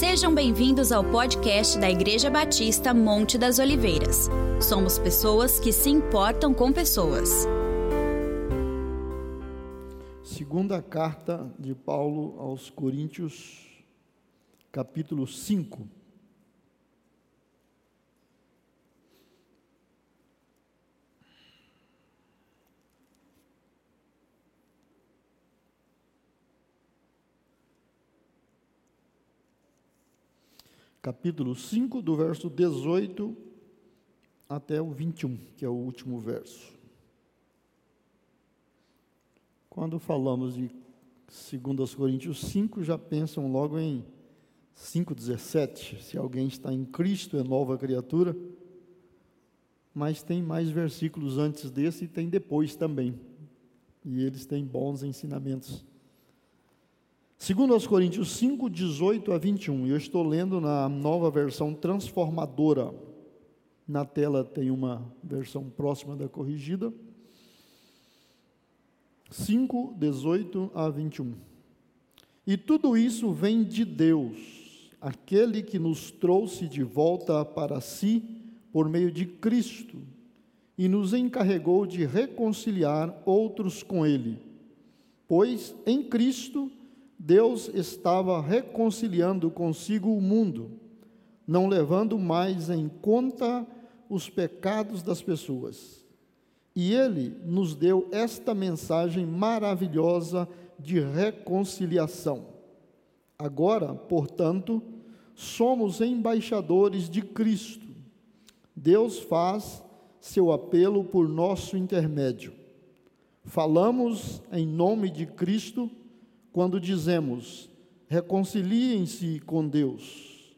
Sejam bem-vindos ao podcast da Igreja Batista Monte das Oliveiras. Somos pessoas que se importam com pessoas. Segunda carta de Paulo aos Coríntios, capítulo 5. Capítulo 5, do verso 18 até o 21, que é o último verso. Quando falamos de 2 Coríntios 5, já pensam logo em 5,17. Se alguém está em Cristo, é nova criatura. Mas tem mais versículos antes desse e tem depois também. E eles têm bons ensinamentos Segundo aos Coríntios 5, 18 a 21, eu estou lendo na nova versão transformadora. Na tela tem uma versão próxima da corrigida. 5, 18 a 21. E tudo isso vem de Deus, aquele que nos trouxe de volta para si por meio de Cristo e nos encarregou de reconciliar outros com Ele. Pois em Cristo Deus estava reconciliando consigo o mundo, não levando mais em conta os pecados das pessoas. E Ele nos deu esta mensagem maravilhosa de reconciliação. Agora, portanto, somos embaixadores de Cristo. Deus faz seu apelo por nosso intermédio. Falamos em nome de Cristo quando dizemos: reconciliem-se com Deus,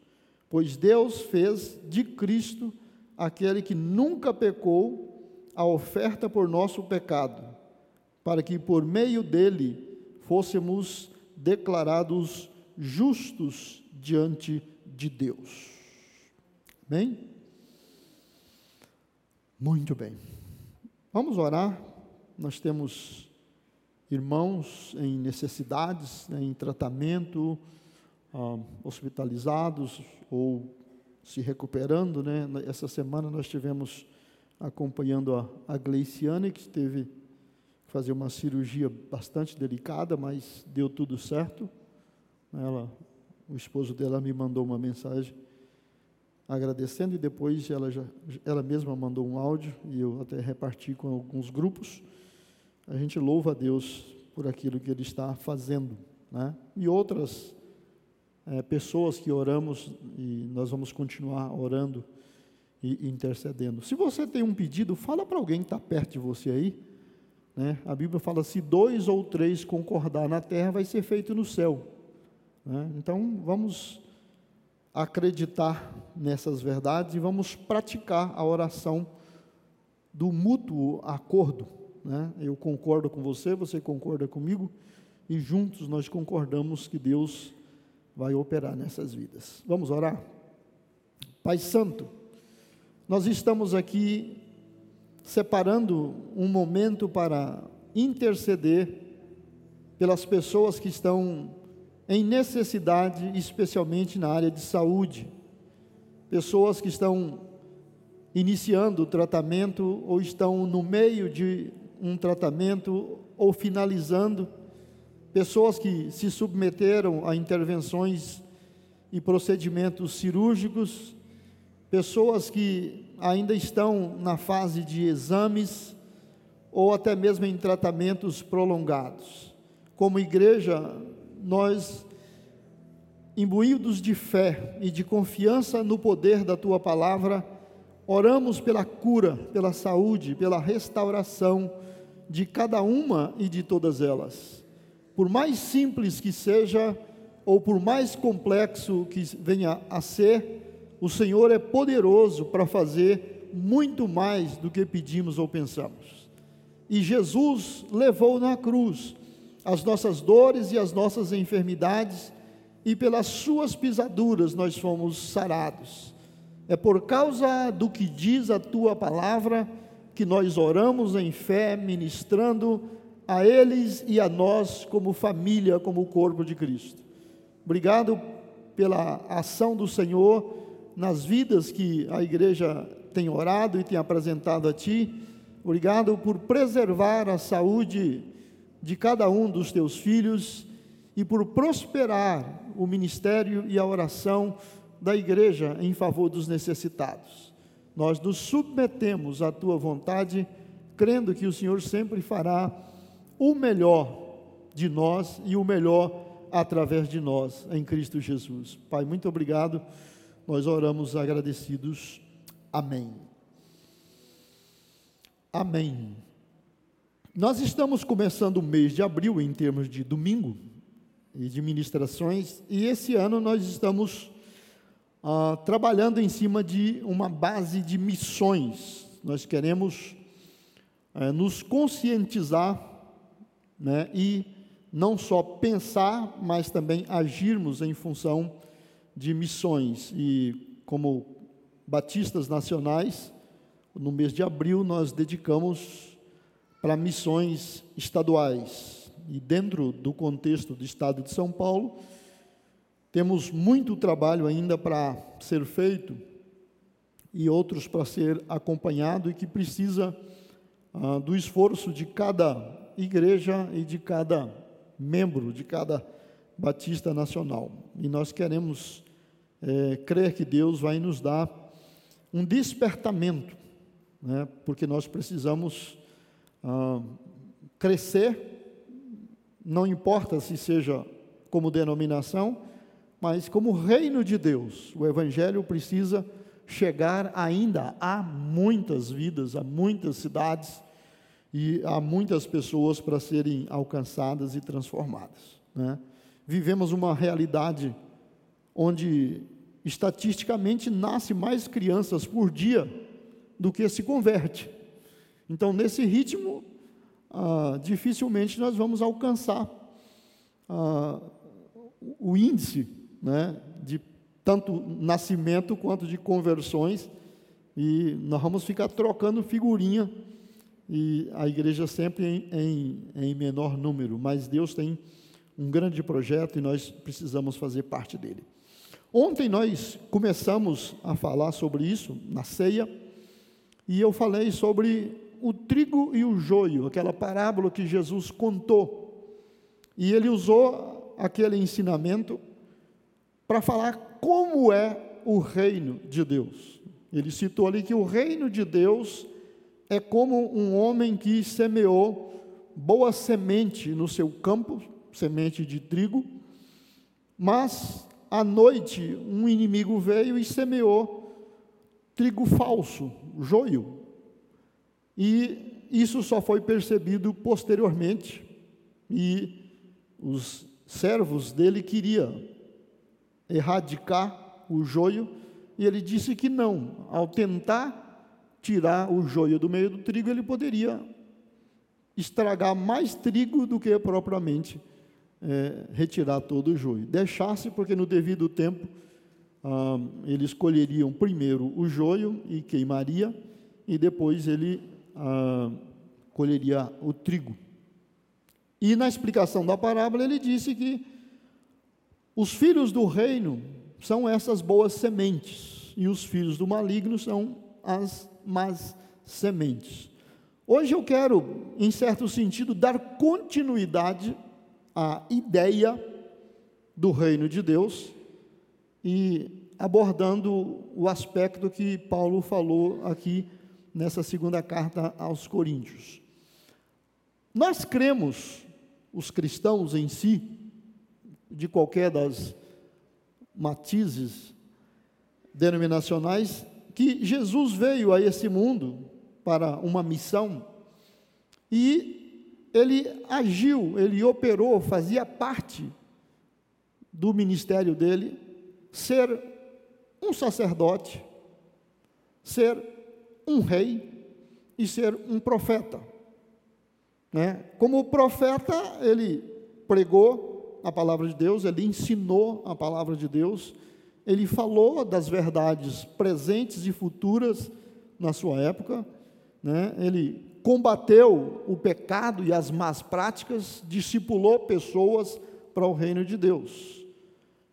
pois Deus fez de Cristo aquele que nunca pecou a oferta por nosso pecado, para que por meio dele fôssemos declarados justos diante de Deus. Bem? Muito bem. Vamos orar. Nós temos irmãos em necessidades, né, em tratamento, ah, hospitalizados ou se recuperando. Né? Essa semana nós tivemos acompanhando a, a Gleiciane, que teve que fazer uma cirurgia bastante delicada, mas deu tudo certo. Ela, o esposo dela me mandou uma mensagem agradecendo e depois ela, já, ela mesma mandou um áudio e eu até reparti com alguns grupos a gente louva a Deus por aquilo que Ele está fazendo. Né? E outras é, pessoas que oramos, e nós vamos continuar orando e, intercedendo. Se você tem um pedido, fala para alguém que está perto de você aí. Né? A Bíblia fala: se dois ou três concordar na terra, vai ser feito no céu. Né? Então, vamos acreditar nessas verdades e vamos praticar a oração do mútuo acordo né? Eu concordo com você, você concorda comigo, e juntos nós concordamos que Deus vai operar nessas vidas. Vamos orar? Pai Santo, nós estamos aqui separando um momento para interceder pelas pessoas que estão em necessidade, especialmente na área de saúde, pessoas que estão iniciando o tratamento ou estão no meio de um tratamento ou finalizando, pessoas que se submeteram a intervenções e procedimentos cirúrgicos, pessoas que ainda estão na fase de exames ou até mesmo em tratamentos prolongados. Como igreja, nós, imbuídos de fé e de confiança no poder da tua palavra, oramos pela cura, pela saúde, pela restauração de cada uma e de todas elas. Por mais simples que seja, ou por mais complexo que venha a ser, o Senhor é poderoso para fazer muito mais do que pedimos ou pensamos. E Jesus levou na cruz as nossas dores e as nossas enfermidades, e pelas suas pisaduras nós fomos sarados. É por causa do que diz a tua palavra que nós oramos em fé, ministrando a eles e a nós como família, como corpo de Cristo. Obrigado pela ação do Senhor nas vidas que a igreja tem orado e tem apresentado a Ti. Obrigado por preservar a saúde de cada um dos Teus filhos e por prosperar o ministério e a oração da igreja em favor dos necessitados. Nós nos submetemos à tua vontade, crendo que o Senhor sempre fará o melhor de nós e o melhor através de nós, em Cristo Jesus. Pai, muito obrigado. Nós oramos agradecidos. Amém. Amém. Nós estamos começando o mês de abril em termos de domingo e de ministrações, e esse ano nós estamos ah, trabalhando em cima de uma base de missões. Nós queremos eh, nos conscientizar né, e não só pensar, mas também agirmos em função de missões. E como batistas nacionais, no mês de abril nós dedicamos para missões estaduais. E dentro do contexto do estado de São Paulo, temos muito trabalho ainda para ser feito e outros para ser acompanhado e que precisa ah, do esforço de cada igreja e de cada membro de cada Batista Nacional. E nós queremos é, crer que Deus vai nos dar um despertamento, né, porque nós precisamos ah, crescer, não importa se seja como denominação, mas como reino de Deus. O Evangelho precisa chegar ainda a muitas vidas, a muitas cidades, e há muitas pessoas para serem alcançadas e transformadas. Né? Vivemos uma realidade onde estatisticamente nasce mais crianças por dia do que se converte. Então, nesse ritmo, ah, dificilmente nós vamos alcançar ah, o índice né, de tanto nascimento quanto de conversões, e nós vamos ficar trocando figurinha e a igreja sempre em, em, em menor número, mas Deus tem um grande projeto e nós precisamos fazer parte dele. Ontem nós começamos a falar sobre isso na ceia, e eu falei sobre o trigo e o joio, aquela parábola que Jesus contou. E ele usou aquele ensinamento para falar como é o reino de Deus. Ele citou ali que o reino de Deus é como um homem que semeou boa semente no seu campo, semente de trigo, mas à noite um inimigo veio e semeou trigo falso, joio. E isso só foi percebido posteriormente, e os servos dele queriam erradicar o joio, e ele disse que não, ao tentar tirar o joio do meio do trigo, ele poderia estragar mais trigo do que propriamente é, retirar todo o joio. Deixasse, porque no devido tempo ah, eles colheriam primeiro o joio e queimaria, e depois ele ah, colheria o trigo. E na explicação da parábola ele disse que os filhos do reino são essas boas sementes, e os filhos do maligno são as más sementes. Hoje eu quero, em certo sentido, dar continuidade à ideia do reino de Deus e abordando o aspecto que Paulo falou aqui nessa segunda carta aos Coríntios. Nós cremos, os cristãos em si, de qualquer das matizes denominacionais, que Jesus veio a esse mundo para uma missão e ele agiu, ele operou, fazia parte do ministério dele ser um sacerdote, ser um rei e ser um profeta. Né? Como profeta, ele pregou a palavra de Deus, ele ensinou a palavra de Deus, ele falou das verdades presentes e futuras na sua época, né? ele combateu o pecado e as más práticas, discipulou pessoas para o reino de Deus.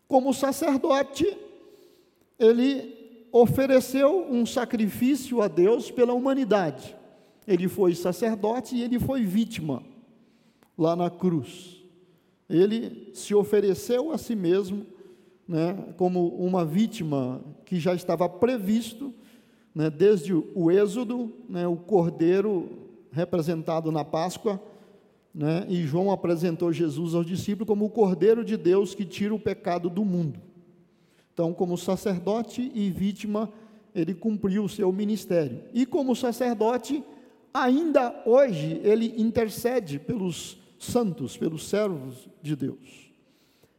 como sacerdote, ele ofereceu um sacrifício a Deus pela humanidade. Ele foi sacerdote e ele foi vítima lá na cruz. Ele se ofereceu a si mesmo né, como uma vítima que já estava previsto né, desde o Êxodo, né, o cordeiro representado na Páscoa, né, e João apresentou Jesus aos discípulos como o cordeiro de Deus que tira o pecado do mundo. Então, como sacerdote e vítima, ele cumpriu o seu ministério. E como sacerdote, ainda hoje, ele intercede pelos santos, pelos servos de Deus.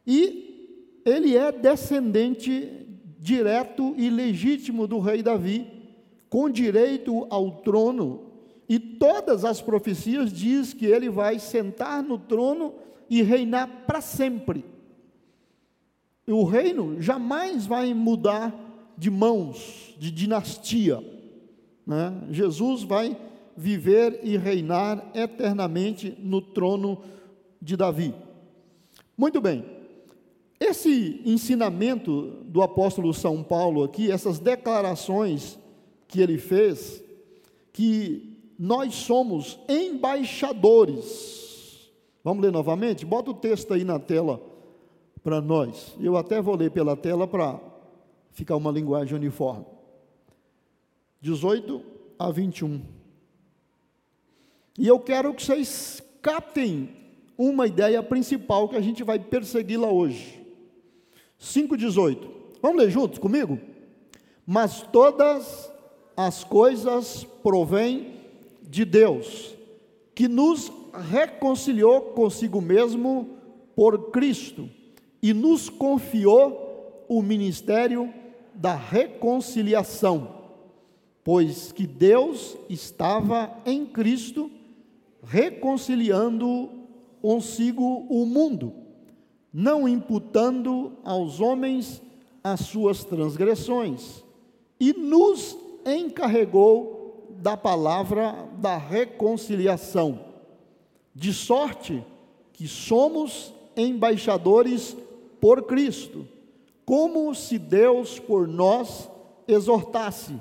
E ele é descendente direto e legítimo do rei Davi, com direito ao trono, e todas as profecias diz que ele vai sentar no trono e reinar para sempre. O reino jamais vai mudar de mãos, de dinastia. Né? Jesus vai viver e reinar eternamente no trono de Davi. Muito bem, esse ensinamento do apóstolo São Paulo aqui, essas declarações que ele fez, que nós somos embaixadores. Vamos ler novamente? Bota o texto aí na tela para nós. Eu até vou ler pela tela para ficar uma linguagem uniforme. 18 a 21. E eu quero que vocês captem uma ideia principal que a gente vai persegui-la hoje. 5,18. Vamos ler juntos comigo? Mas todas as coisas provêm de Deus, que nos reconciliou consigo mesmo por Cristo e nos confiou o ministério da reconciliação, pois que Deus estava em Cristo reconciliando consigo o mundo, não imputando aos homens as suas transgressões, e nos encarregou da palavra da reconciliação, de sorte que somos embaixadores por Cristo, como se Deus por nós exortasse: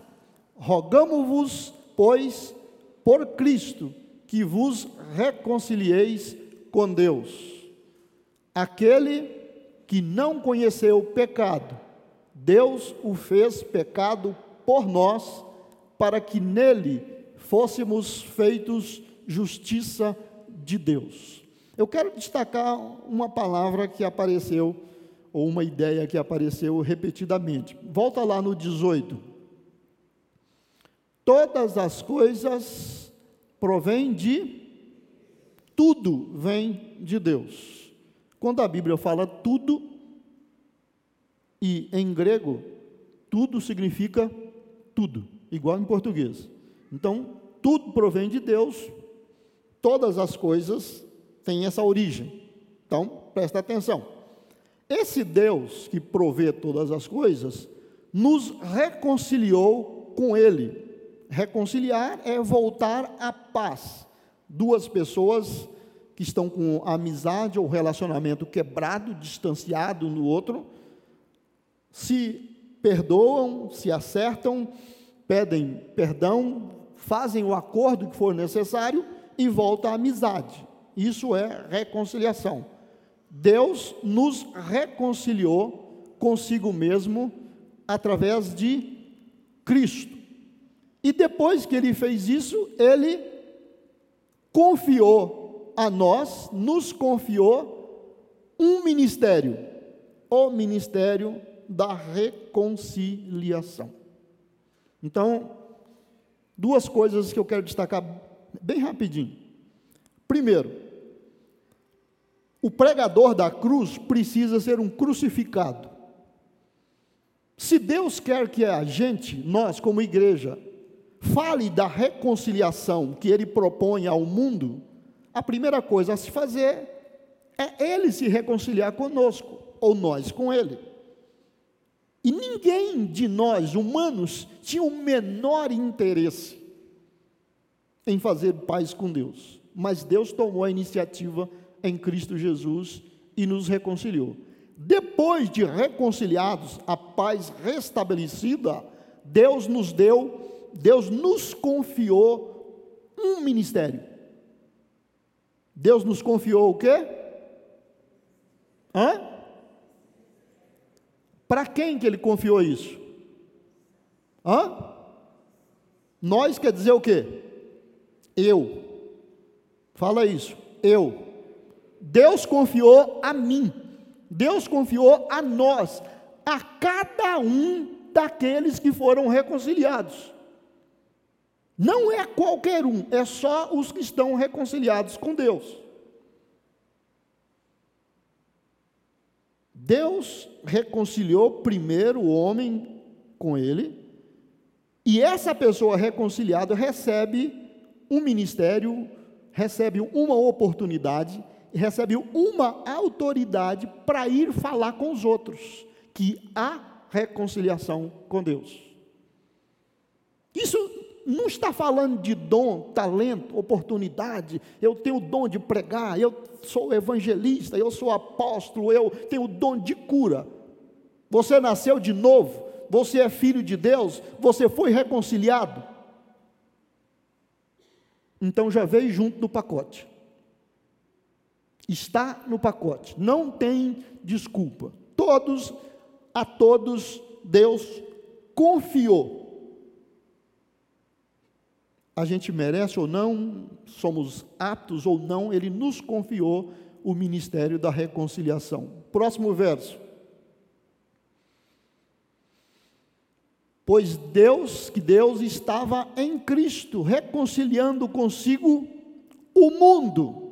rogamo-vos, pois, por Cristo, que vos reconcilieis com Deus. Aquele que não conheceu o pecado, Deus o fez pecado por nós, para que nele fôssemos feitos justiça de Deus. Eu quero destacar uma palavra que apareceu, ou uma ideia que apareceu repetidamente. Volta lá no 18. Todas as coisas provém de tudo vem de Deus. Quando a Bíblia fala tudo, e em grego, tudo significa tudo, igual em português. Então, tudo provém de Deus, todas as coisas têm essa origem. Então, presta atenção. Esse Deus que provê todas as coisas, nos reconciliou com Ele Reconciliar é voltar à paz. Duas pessoas que estão com amizade ou relacionamento quebrado, distanciado um do outro, se perdoam, se acertam, pedem perdão, fazem o acordo que for necessário e volta à amizade. Isso é reconciliação. Deus nos reconciliou consigo mesmo através de Cristo. E depois que ele fez isso, ele confiou a nós, nos confiou um ministério, o ministério da reconciliação. Então, duas coisas que eu quero destacar bem rapidinho. Primeiro, o pregador da cruz precisa ser um crucificado. Se Deus quer que a gente, nós como igreja, fale da reconciliação que ele propõe ao mundo, a primeira coisa a se fazer é ele se reconciliar conosco, ou nós com ele. E ninguém de nós, humanos, tinha o menor interesse em fazer paz com Deus. Mas Deus tomou a iniciativa em Cristo Jesus e nos reconciliou. Depois de reconciliados, a paz restabelecida, Deus nos deu, Deus nos confiou um ministério. Deus nos confiou o quê? Hã? Para quem que ele confiou isso? Hã? Nós quer dizer o quê? Eu. Fala isso. Eu. Deus confiou a mim. Deus confiou a nós, a cada um daqueles que foram reconciliados. Não é qualquer um, é só os que estão reconciliados com Deus. Deus reconciliou primeiro o homem com ele, e essa pessoa reconciliada recebe um ministério, recebe uma oportunidade, recebe uma autoridade para ir falar com os outros, que há reconciliação com Deus. Isso não está falando de dom, talento, oportunidade. Eu tenho o dom de pregar, eu sou evangelista, eu sou apóstolo, eu tenho o dom de cura. Você nasceu de novo, você é filho de Deus, você foi reconciliado. Então já veio junto no pacote. Está no pacote, não tem desculpa. Todos, a todos, Deus confiou a gente merece ou não, somos aptos ou não, ele nos confiou o ministério da reconciliação. Próximo verso. Pois Deus, que Deus estava em Cristo, reconciliando consigo o mundo,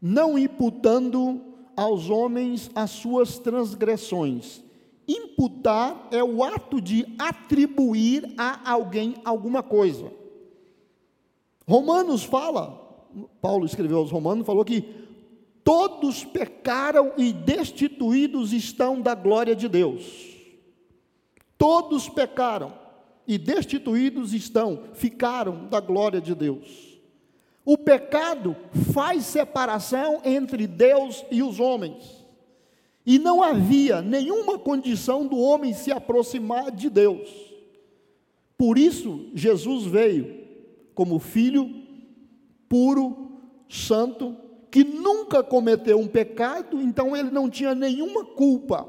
não imputando aos homens as suas transgressões. Imputar é o ato de atribuir a alguém alguma coisa. Romanos fala, Paulo escreveu aos Romanos, falou que todos pecaram e destituídos estão da glória de Deus. Todos pecaram e destituídos estão, ficaram da glória de Deus. O pecado faz separação entre Deus e os homens. E não havia nenhuma condição do homem se aproximar de Deus. Por isso, Jesus veio como filho puro, santo, que nunca cometeu um pecado, então ele não tinha nenhuma culpa.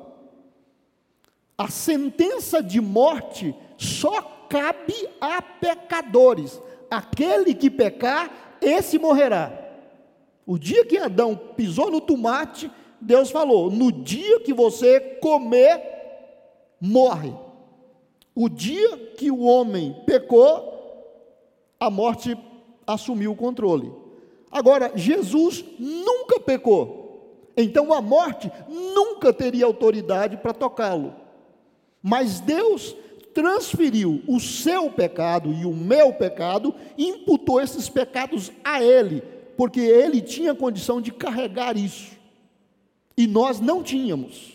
A sentença de morte só cabe a pecadores. Aquele que pecar, esse morrerá. O dia que Adão pisou no tomate, Deus falou: no dia que você comer, morre. O dia que o homem pecou, a morte assumiu o controle. Agora, Jesus nunca pecou, então a morte nunca teria autoridade para tocá-lo. Mas Deus transferiu o seu pecado e o meu pecado, imputou esses pecados a ele, porque ele tinha condição de carregar isso. E nós não tínhamos.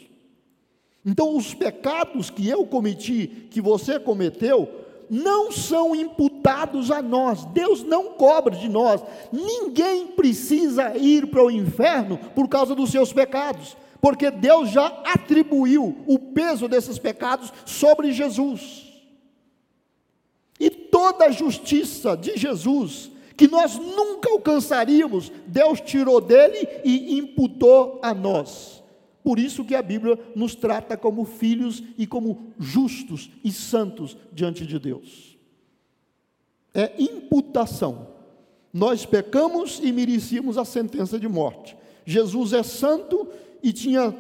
Então, os pecados que eu cometi, que você cometeu, não são imputados a nós, Deus não cobra de nós, ninguém precisa ir para o inferno por causa dos seus pecados, porque Deus já atribuiu o peso desses pecados sobre Jesus. E toda a justiça de Jesus, que nós nunca alcançaríamos, Deus tirou dele e imputou a nós. Por isso que a Bíblia nos trata como filhos e como justos e santos diante de Deus. É imputação. Nós pecamos e merecíamos a sentença de morte. Jesus é santo e tinha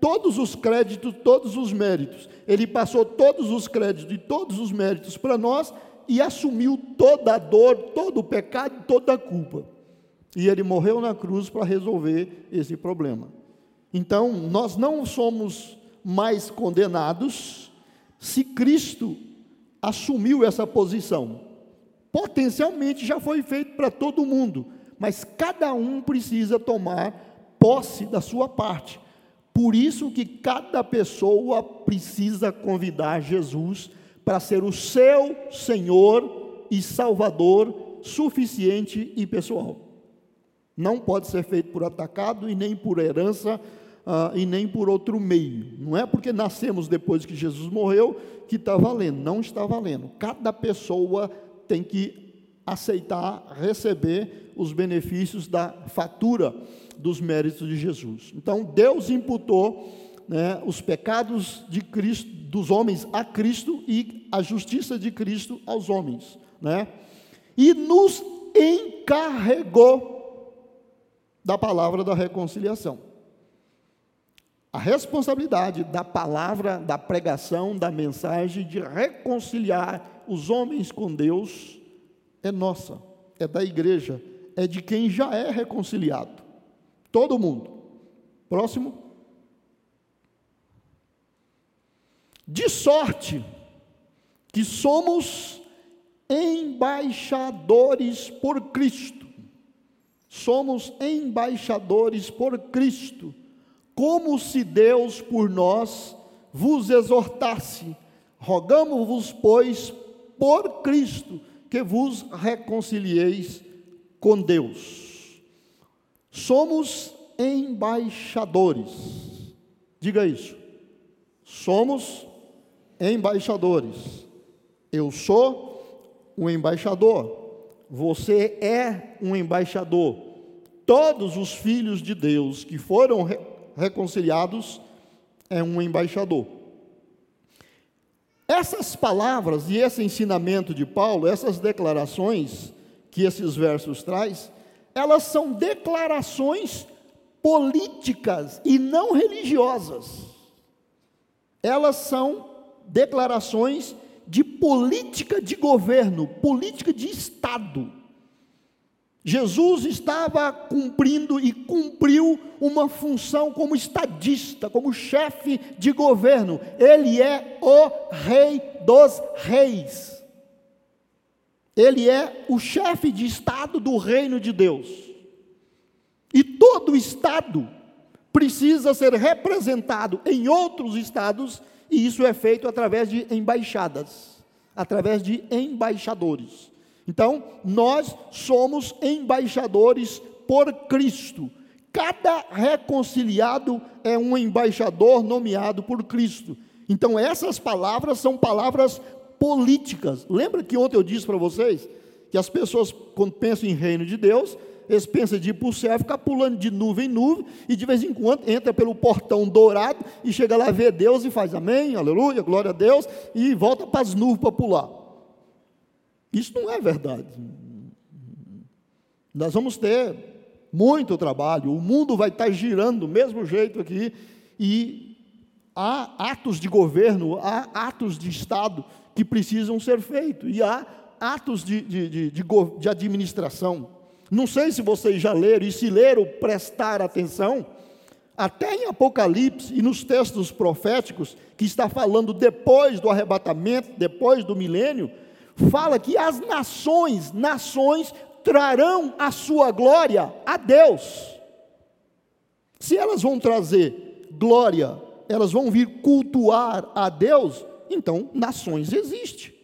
todos os créditos, todos os méritos. Ele passou todos os créditos e todos os méritos para nós e assumiu toda a dor, todo o pecado, toda a culpa. E ele morreu na cruz para resolver esse problema. Então, nós não somos mais condenados se Cristo assumiu essa posição. Potencialmente já foi feito para todo mundo, mas cada um precisa tomar posse da sua parte. Por isso que cada pessoa precisa convidar Jesus para ser o seu Senhor e Salvador suficiente e pessoal. Não pode ser feito por atacado e nem por herança ah, e nem por outro meio. Não é porque nascemos depois que Jesus morreu que está valendo, não está valendo. Cada pessoa tem que aceitar, receber os benefícios da fatura dos méritos de Jesus. Então, Deus imputou né, os pecados de Cristo, dos homens a Cristo e a justiça de Cristo aos homens, né? E nos encarregou da palavra da reconciliação. A responsabilidade da palavra, da pregação, da mensagem de reconciliar os homens com Deus é nossa, é da igreja, é de quem já é reconciliado. Todo mundo. Próximo. De sorte que somos embaixadores por Cristo. Somos embaixadores por Cristo, como se Deus por nós vos exortasse. Rogamos-vos, pois, por Cristo, que vos reconcilieis com Deus. Somos embaixadores. Diga isso. Somos embaixadores. Eu sou um embaixador. Você é um embaixador. Todos os filhos de Deus que foram re reconciliados é um embaixador. Essas palavras e esse ensinamento de Paulo, essas declarações que esses versos traz, elas são declarações políticas e não religiosas. Elas são declarações de política de governo, política de Estado. Jesus estava cumprindo e cumpriu uma função como estadista, como chefe de governo. Ele é o rei dos reis. Ele é o chefe de Estado do reino de Deus. E todo Estado precisa ser representado em outros Estados, e isso é feito através de embaixadas, através de embaixadores. Então, nós somos embaixadores por Cristo. Cada reconciliado é um embaixador nomeado por Cristo. Então, essas palavras são palavras políticas. Lembra que ontem eu disse para vocês que as pessoas, quando pensam em reino de Deus, eles pensam de ir para o céu, ficar pulando de nuvem em nuvem, e de vez em quando entra pelo portão dourado e chega lá, vê Deus e faz amém, aleluia, glória a Deus, e volta para as nuvens para pular. Isso não é verdade. Nós vamos ter muito trabalho, o mundo vai estar girando do mesmo jeito aqui, e há atos de governo, há atos de Estado que precisam ser feitos, e há atos de, de, de, de administração. Não sei se vocês já leram, e se leram, prestar atenção, até em Apocalipse e nos textos proféticos, que está falando depois do arrebatamento, depois do milênio, fala que as nações, nações trarão a sua glória a Deus. Se elas vão trazer glória, elas vão vir cultuar a Deus, então nações existe.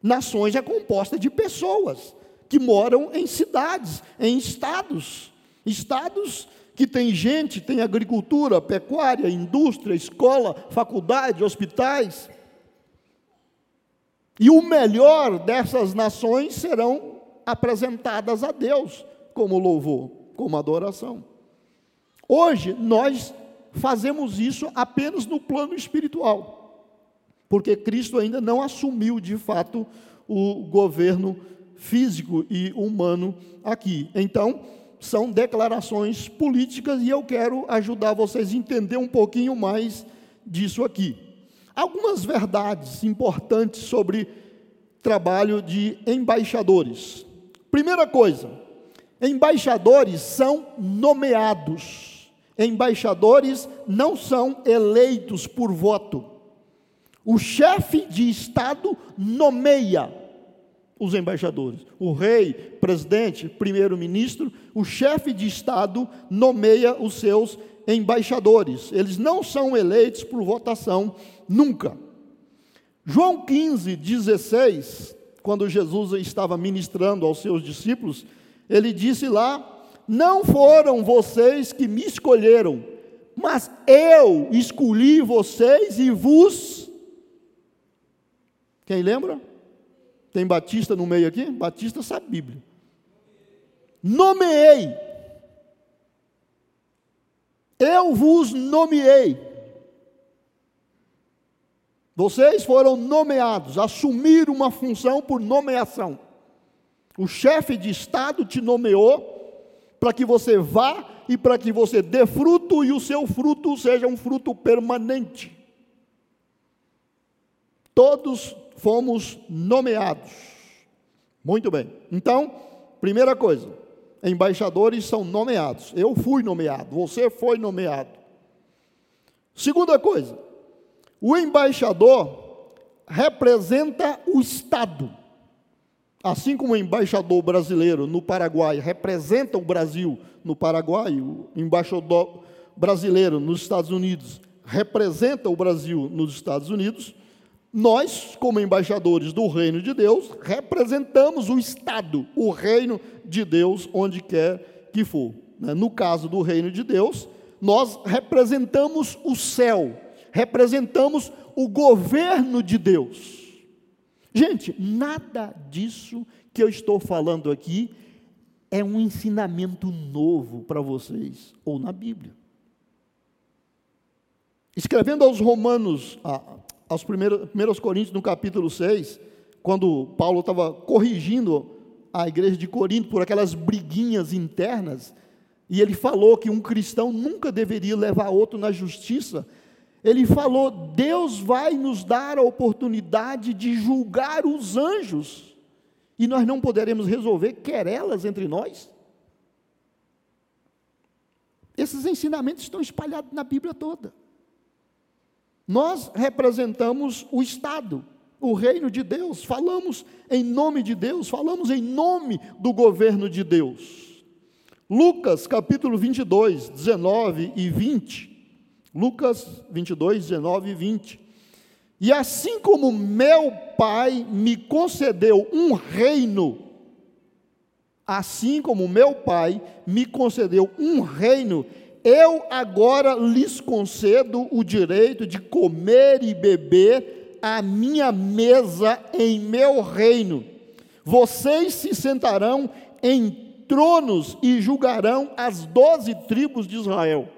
Nações é composta de pessoas que moram em cidades, em estados. Estados que tem gente, tem agricultura, pecuária, indústria, escola, faculdade, hospitais. E o melhor dessas nações serão apresentadas a Deus como louvor, como adoração. Hoje nós fazemos isso apenas no plano espiritual, porque Cristo ainda não assumiu de fato o governo físico e humano aqui. Então, são declarações políticas e eu quero ajudar vocês a entender um pouquinho mais disso aqui algumas verdades importantes sobre trabalho de embaixadores. Primeira coisa, embaixadores são nomeados. Embaixadores não são eleitos por voto. O chefe de Estado nomeia os embaixadores. O rei, presidente, primeiro-ministro, o chefe de Estado nomeia os seus embaixadores. Eles não são eleitos por votação nunca. João 15, 16, quando Jesus estava ministrando aos seus discípulos, ele disse lá: Não foram vocês que me escolheram, Mas eu escolhi vocês e vos. Quem lembra? Tem Batista no meio aqui? Batista sabe Bíblia. Nomeei. Eu vos nomeei. Vocês foram nomeados, assumir uma função por nomeação. O chefe de Estado te nomeou para que você vá e para que você dê fruto e o seu fruto seja um fruto permanente. Todos fomos nomeados. Muito bem. Então, primeira coisa, embaixadores são nomeados. Eu fui nomeado, você foi nomeado. Segunda coisa, o embaixador representa o Estado. Assim como o embaixador brasileiro no Paraguai representa o Brasil no Paraguai, o embaixador brasileiro nos Estados Unidos representa o Brasil nos Estados Unidos, nós, como embaixadores do reino de Deus, representamos o Estado, o reino de Deus, onde quer que for. Né? No caso do reino de Deus, nós representamos o céu, representamos o governo de Deus. Gente, nada disso que eu estou falando aqui é um ensinamento novo para vocês, ou na Bíblia. Escrevendo aos Romanos, aos primeiros, primeiros Coríntios, no capítulo 6, quando Paulo estava corrigindo a igreja de Corinto por aquelas briguinhas internas, e ele falou que um cristão nunca deveria levar outro na justiça, ele falou: Deus vai nos dar a oportunidade de julgar os anjos, e nós não poderemos resolver querelas entre nós. Esses ensinamentos estão espalhados na Bíblia toda. Nós representamos o Estado, o reino de Deus, falamos em nome de Deus, falamos em nome do governo de Deus. Lucas capítulo 22, 19 e 20 Lucas 22, 19 e 20. E assim como meu Pai me concedeu um reino, assim como meu Pai me concedeu um reino, eu agora lhes concedo o direito de comer e beber à minha mesa em meu reino. Vocês se sentarão em tronos e julgarão as doze tribos de Israel.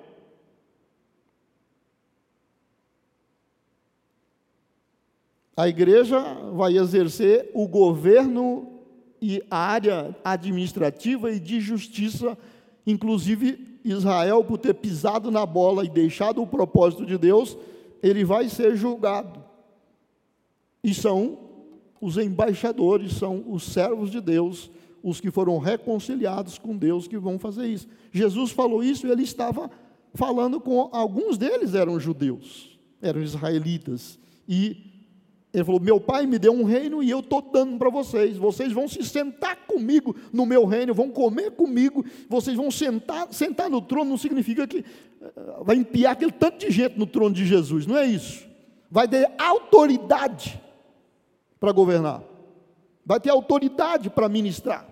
A igreja vai exercer o governo e a área administrativa e de justiça, inclusive Israel, por ter pisado na bola e deixado o propósito de Deus, ele vai ser julgado. E são os embaixadores, são os servos de Deus, os que foram reconciliados com Deus que vão fazer isso. Jesus falou isso e ele estava falando com alguns deles eram judeus, eram israelitas e ele falou: Meu pai me deu um reino e eu estou dando para vocês. Vocês vão se sentar comigo no meu reino, vão comer comigo, vocês vão sentar, sentar no trono, não significa que eh, vai empiar aquele tanto de gente no trono de Jesus, não é isso. Vai ter autoridade para governar, vai ter autoridade para ministrar.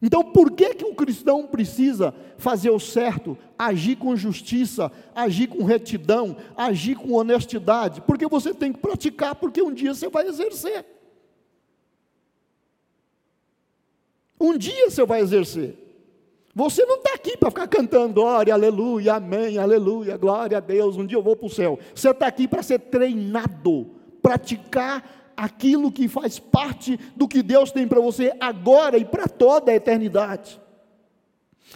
Então, por que, que um cristão precisa fazer o certo, agir com justiça, agir com retidão, agir com honestidade? Porque você tem que praticar, porque um dia você vai exercer. Um dia você vai exercer. Você não está aqui para ficar cantando glória, aleluia, amém, aleluia, glória a Deus, um dia eu vou para o céu. Você está aqui para ser treinado, praticar aquilo que faz parte do que Deus tem para você agora e para toda a eternidade.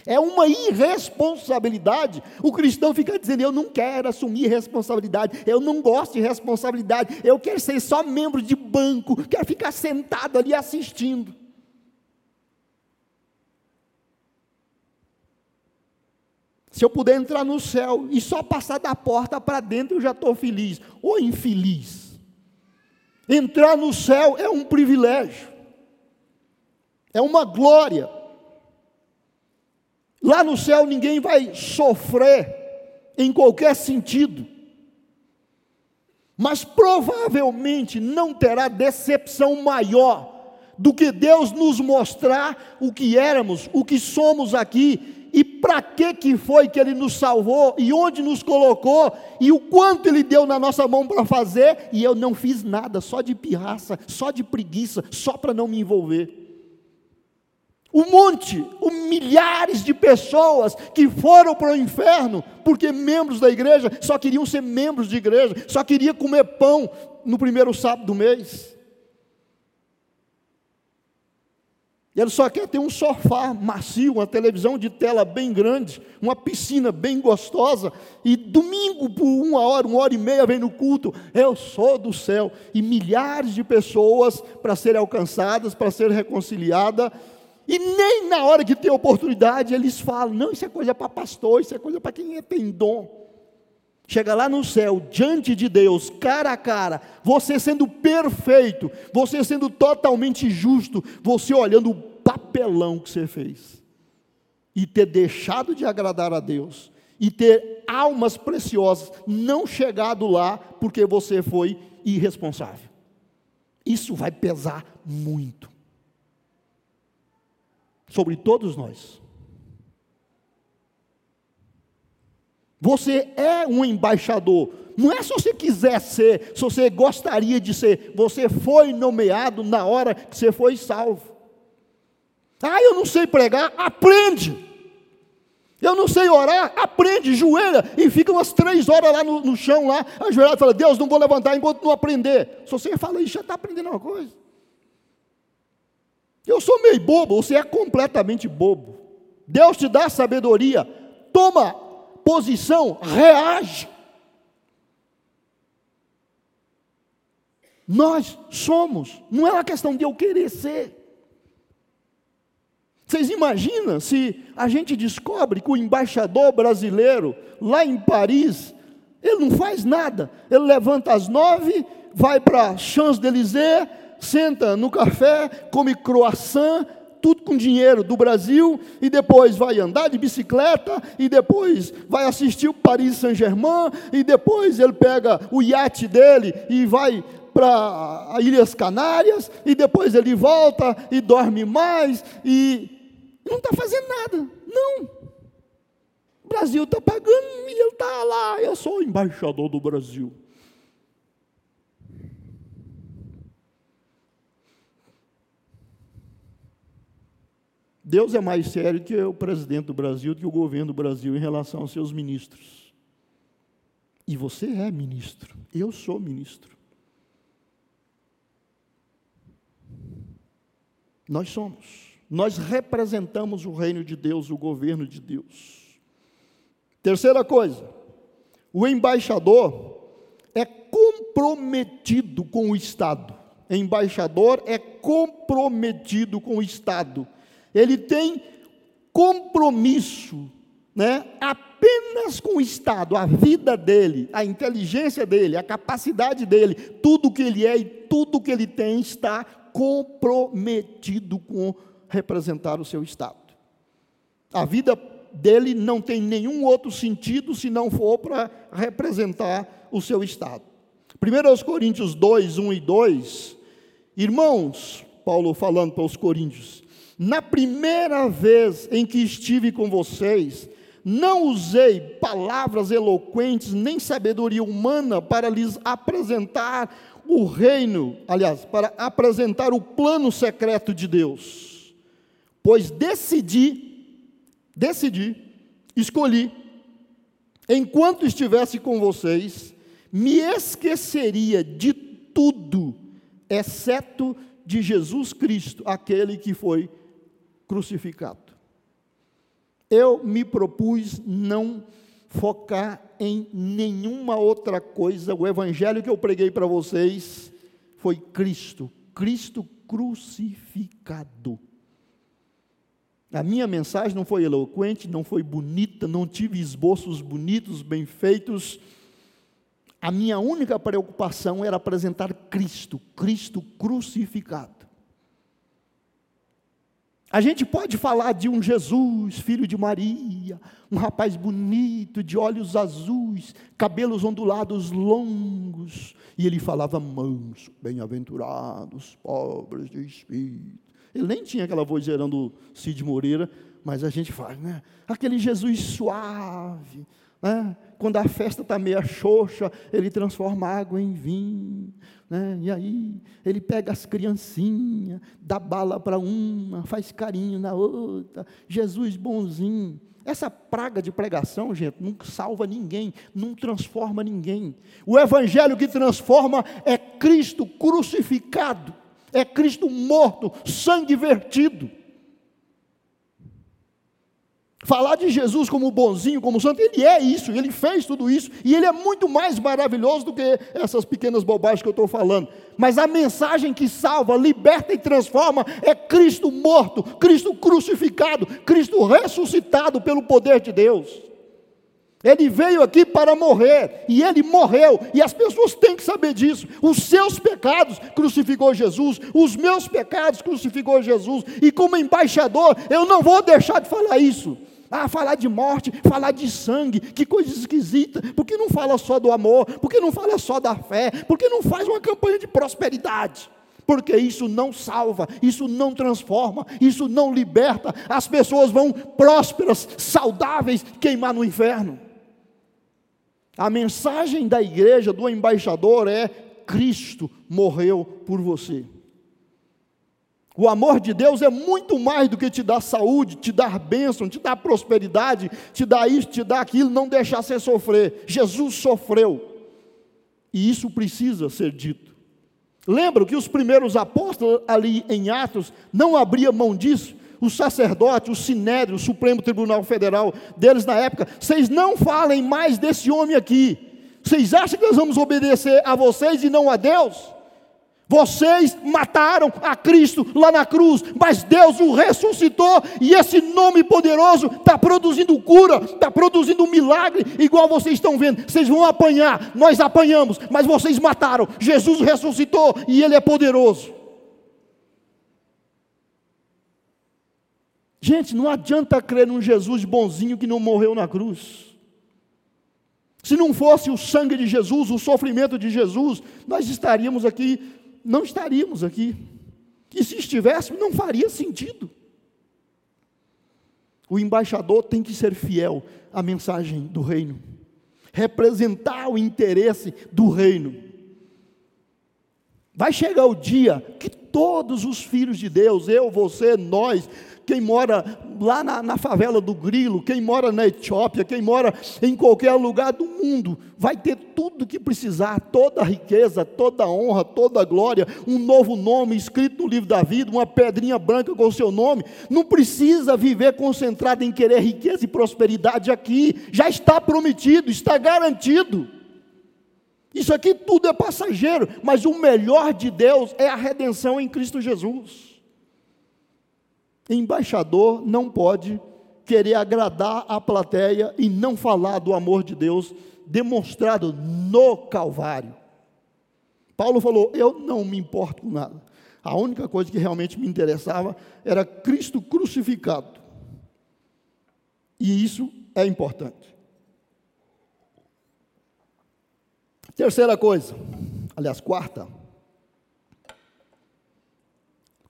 É uma irresponsabilidade. O cristão fica dizendo: Eu não quero assumir responsabilidade, eu não gosto de responsabilidade, eu quero ser só membro de banco, quero ficar sentado ali assistindo. Se eu puder entrar no céu e só passar da porta para dentro, eu já estou feliz. Ou infeliz. Entrar no céu é um privilégio, é uma glória. Lá no céu ninguém vai sofrer em qualquer sentido, mas provavelmente não terá decepção maior do que Deus nos mostrar o que éramos, o que somos aqui e para que que foi que ele nos salvou e onde nos colocou e o quanto ele deu na nossa mão para fazer e eu não fiz nada, só de pirraça, só de preguiça, só para não me envolver. Um monte, um milhares de pessoas que foram para o inferno porque membros da igreja só queriam ser membros de igreja, só queriam comer pão no primeiro sábado do mês. E ele só quer ter um sofá macio, uma televisão de tela bem grande, uma piscina bem gostosa, e domingo por uma hora, uma hora e meia vem no culto, eu sou do céu, e milhares de pessoas para serem alcançadas, para ser reconciliada, e nem na hora que tem oportunidade eles falam, não, isso é coisa para pastor, isso é coisa para quem tem dom. Chega lá no céu, diante de Deus, cara a cara, você sendo perfeito, você sendo totalmente justo, você olhando o papelão que você fez, e ter deixado de agradar a Deus, e ter almas preciosas não chegado lá porque você foi irresponsável. Isso vai pesar muito sobre todos nós. Você é um embaixador. Não é se você quiser ser, se você gostaria de ser. Você foi nomeado na hora que você foi salvo. Ah, eu não sei pregar, aprende. Eu não sei orar, aprende, joelha e fica umas três horas lá no, no chão, lá, ajoelhado, fala: Deus, não vou levantar enquanto não aprender. Se você fala isso, já está aprendendo uma coisa. Eu sou meio bobo, você é completamente bobo. Deus te dá sabedoria, toma posição, reage. Nós somos, não é uma questão de eu querer ser. Vocês imaginam se a gente descobre que o embaixador brasileiro, lá em Paris, ele não faz nada. Ele levanta às nove, vai para Champs-Élysées, senta no café, come croissant, tudo com dinheiro do Brasil, e depois vai andar de bicicleta, e depois vai assistir o Paris Saint-Germain, e depois ele pega o iate dele e vai para Ilhas Canárias, e depois ele volta e dorme mais, e não está fazendo nada. Não. O Brasil está pagando e ele está lá. Eu sou o embaixador do Brasil. Deus é mais sério que o presidente do Brasil, que o governo do Brasil em relação aos seus ministros. E você é ministro, eu sou ministro. Nós somos. Nós representamos o reino de Deus, o governo de Deus. Terceira coisa, o embaixador é comprometido com o Estado. Embaixador é comprometido com o Estado ele tem compromisso, né, apenas com o Estado, a vida dele, a inteligência dele, a capacidade dele, tudo que ele é e tudo que ele tem está comprometido com representar o seu Estado. A vida dele não tem nenhum outro sentido se não for para representar o seu Estado. 1 Coríntios 2, 1 e 2, irmãos, Paulo falando para os coríntios, na primeira vez em que estive com vocês, não usei palavras eloquentes nem sabedoria humana para lhes apresentar o reino, aliás, para apresentar o plano secreto de Deus. Pois decidi, decidi, escolhi, enquanto estivesse com vocês, me esqueceria de tudo, exceto de Jesus Cristo, aquele que foi crucificado. Eu me propus não focar em nenhuma outra coisa. O evangelho que eu preguei para vocês foi Cristo, Cristo crucificado. A minha mensagem não foi eloquente, não foi bonita, não tive esboços bonitos, bem feitos. A minha única preocupação era apresentar Cristo, Cristo crucificado. A gente pode falar de um Jesus, filho de Maria, um rapaz bonito, de olhos azuis, cabelos ondulados longos, e ele falava manso, bem-aventurados, pobres de espírito. Ele nem tinha aquela voz gerando Cid Moreira, mas a gente faz, né? Aquele Jesus suave, né? Quando a festa está meia xoxa, ele transforma água em vinho. Né? E aí, ele pega as criancinhas, dá bala para uma, faz carinho na outra. Jesus bonzinho. Essa praga de pregação, gente, não salva ninguém, não transforma ninguém. O evangelho que transforma é Cristo crucificado, é Cristo morto, sangue vertido. Falar de Jesus como bonzinho, como santo, ele é isso, ele fez tudo isso, e ele é muito mais maravilhoso do que essas pequenas bobagens que eu estou falando. Mas a mensagem que salva, liberta e transforma é Cristo morto, Cristo crucificado, Cristo ressuscitado pelo poder de Deus. Ele veio aqui para morrer, e ele morreu, e as pessoas têm que saber disso. Os seus pecados crucificou Jesus, os meus pecados crucificou Jesus, e como embaixador, eu não vou deixar de falar isso. Ah, falar de morte, falar de sangue, que coisa esquisita. Por que não fala só do amor? Por que não fala só da fé? Por que não faz uma campanha de prosperidade? Porque isso não salva, isso não transforma, isso não liberta. As pessoas vão prósperas, saudáveis, queimar no inferno. A mensagem da igreja, do embaixador, é: Cristo morreu por você. O amor de Deus é muito mais do que te dar saúde, te dar bênção, te dar prosperidade, te dar isso, te dar aquilo, não deixar você sofrer. Jesus sofreu. E isso precisa ser dito. Lembra que os primeiros apóstolos ali em Atos não abriam mão disso? O sacerdote, o sinédrio, o Supremo Tribunal Federal deles na época, vocês não falem mais desse homem aqui. Vocês acham que nós vamos obedecer a vocês e não a Deus? Vocês mataram a Cristo lá na cruz, mas Deus o ressuscitou, e esse nome poderoso está produzindo cura, está produzindo um milagre, igual vocês estão vendo. Vocês vão apanhar, nós apanhamos, mas vocês mataram. Jesus ressuscitou e Ele é poderoso. Gente, não adianta crer num Jesus bonzinho que não morreu na cruz. Se não fosse o sangue de Jesus, o sofrimento de Jesus, nós estaríamos aqui não estaríamos aqui. E se estivéssemos, não faria sentido. O embaixador tem que ser fiel à mensagem do reino, representar o interesse do reino. Vai chegar o dia que todos os filhos de Deus, eu, você, nós, quem mora lá na, na, favela do Grilo, quem mora na Etiópia, quem mora em qualquer lugar do mundo, vai ter tudo que precisar, toda a riqueza, toda a honra, toda a glória, um novo nome escrito no livro da vida, uma pedrinha branca com o seu nome. Não precisa viver concentrado em querer riqueza e prosperidade aqui, já está prometido, está garantido. Isso aqui tudo é passageiro, mas o melhor de Deus é a redenção em Cristo Jesus. Embaixador não pode querer agradar a plateia e não falar do amor de Deus demonstrado no Calvário. Paulo falou: Eu não me importo com nada. A única coisa que realmente me interessava era Cristo crucificado. E isso é importante. Terceira coisa, aliás, quarta.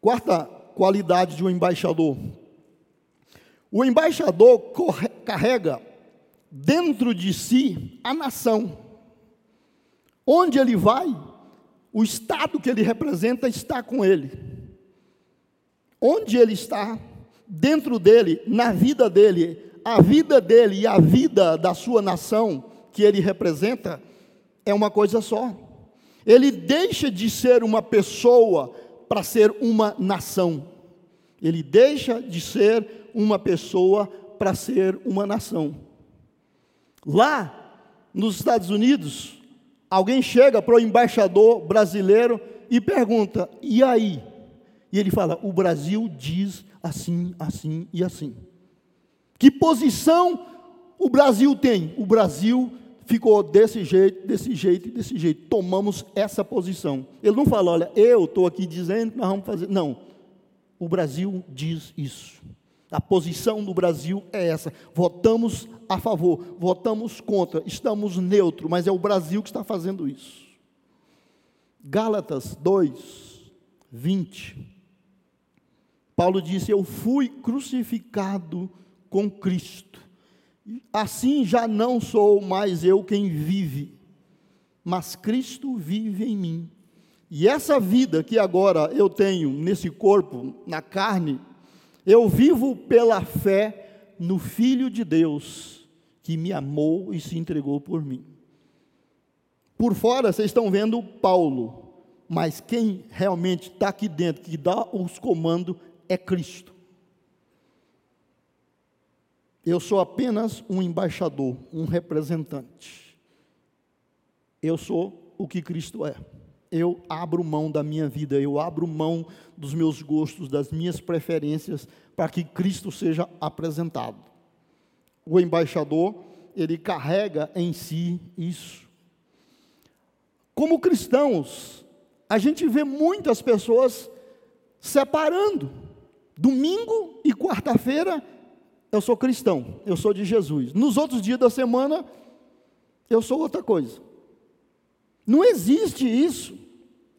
Quarta qualidade de um embaixador. O embaixador carrega dentro de si a nação. Onde ele vai, o estado que ele representa está com ele. Onde ele está, dentro dele, na vida dele, a vida dele e a vida da sua nação que ele representa é uma coisa só. Ele deixa de ser uma pessoa para ser uma nação. Ele deixa de ser uma pessoa para ser uma nação. Lá nos Estados Unidos, alguém chega para o embaixador brasileiro e pergunta: e aí? E ele fala: o Brasil diz assim, assim e assim. Que posição o Brasil tem? O Brasil ficou desse jeito, desse jeito e desse jeito. Tomamos essa posição. Ele não fala, olha, eu estou aqui dizendo que nós vamos fazer. Não. O Brasil diz isso. A posição do Brasil é essa. Votamos a favor, votamos contra, estamos neutro, mas é o Brasil que está fazendo isso. Gálatas 2, 20. Paulo disse: Eu fui crucificado com Cristo. Assim já não sou mais eu quem vive, mas Cristo vive em mim. E essa vida que agora eu tenho nesse corpo, na carne, eu vivo pela fé no Filho de Deus, que me amou e se entregou por mim. Por fora vocês estão vendo Paulo, mas quem realmente está aqui dentro, que dá os comandos, é Cristo. Eu sou apenas um embaixador, um representante. Eu sou o que Cristo é. Eu abro mão da minha vida, eu abro mão dos meus gostos, das minhas preferências, para que Cristo seja apresentado. O embaixador, ele carrega em si isso. Como cristãos, a gente vê muitas pessoas separando. Domingo e quarta-feira eu sou cristão, eu sou de Jesus. Nos outros dias da semana, eu sou outra coisa. Não existe isso.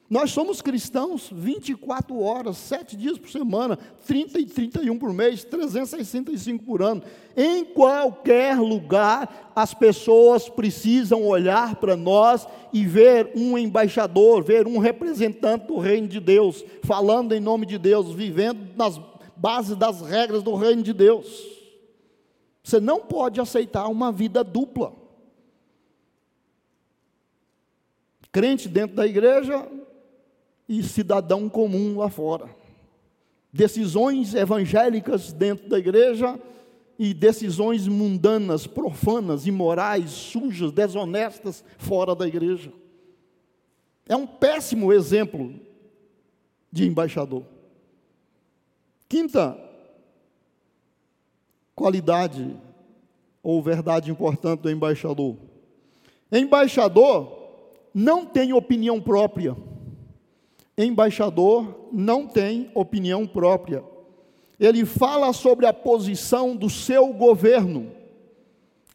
Nós somos cristãos 24 horas, 7 dias por semana, 30 e 31 por mês, 365 por ano. Em qualquer lugar, as pessoas precisam olhar para nós e ver um embaixador, ver um representante do reino de Deus, falando em nome de Deus, vivendo nas bases das regras do reino de Deus. Você não pode aceitar uma vida dupla. Crente dentro da igreja e cidadão comum lá fora. Decisões evangélicas dentro da igreja e decisões mundanas, profanas, imorais, sujas, desonestas fora da igreja. É um péssimo exemplo de embaixador. Quinta qualidade ou verdade importante do embaixador. Embaixador não tem opinião própria. Embaixador não tem opinião própria. Ele fala sobre a posição do seu governo,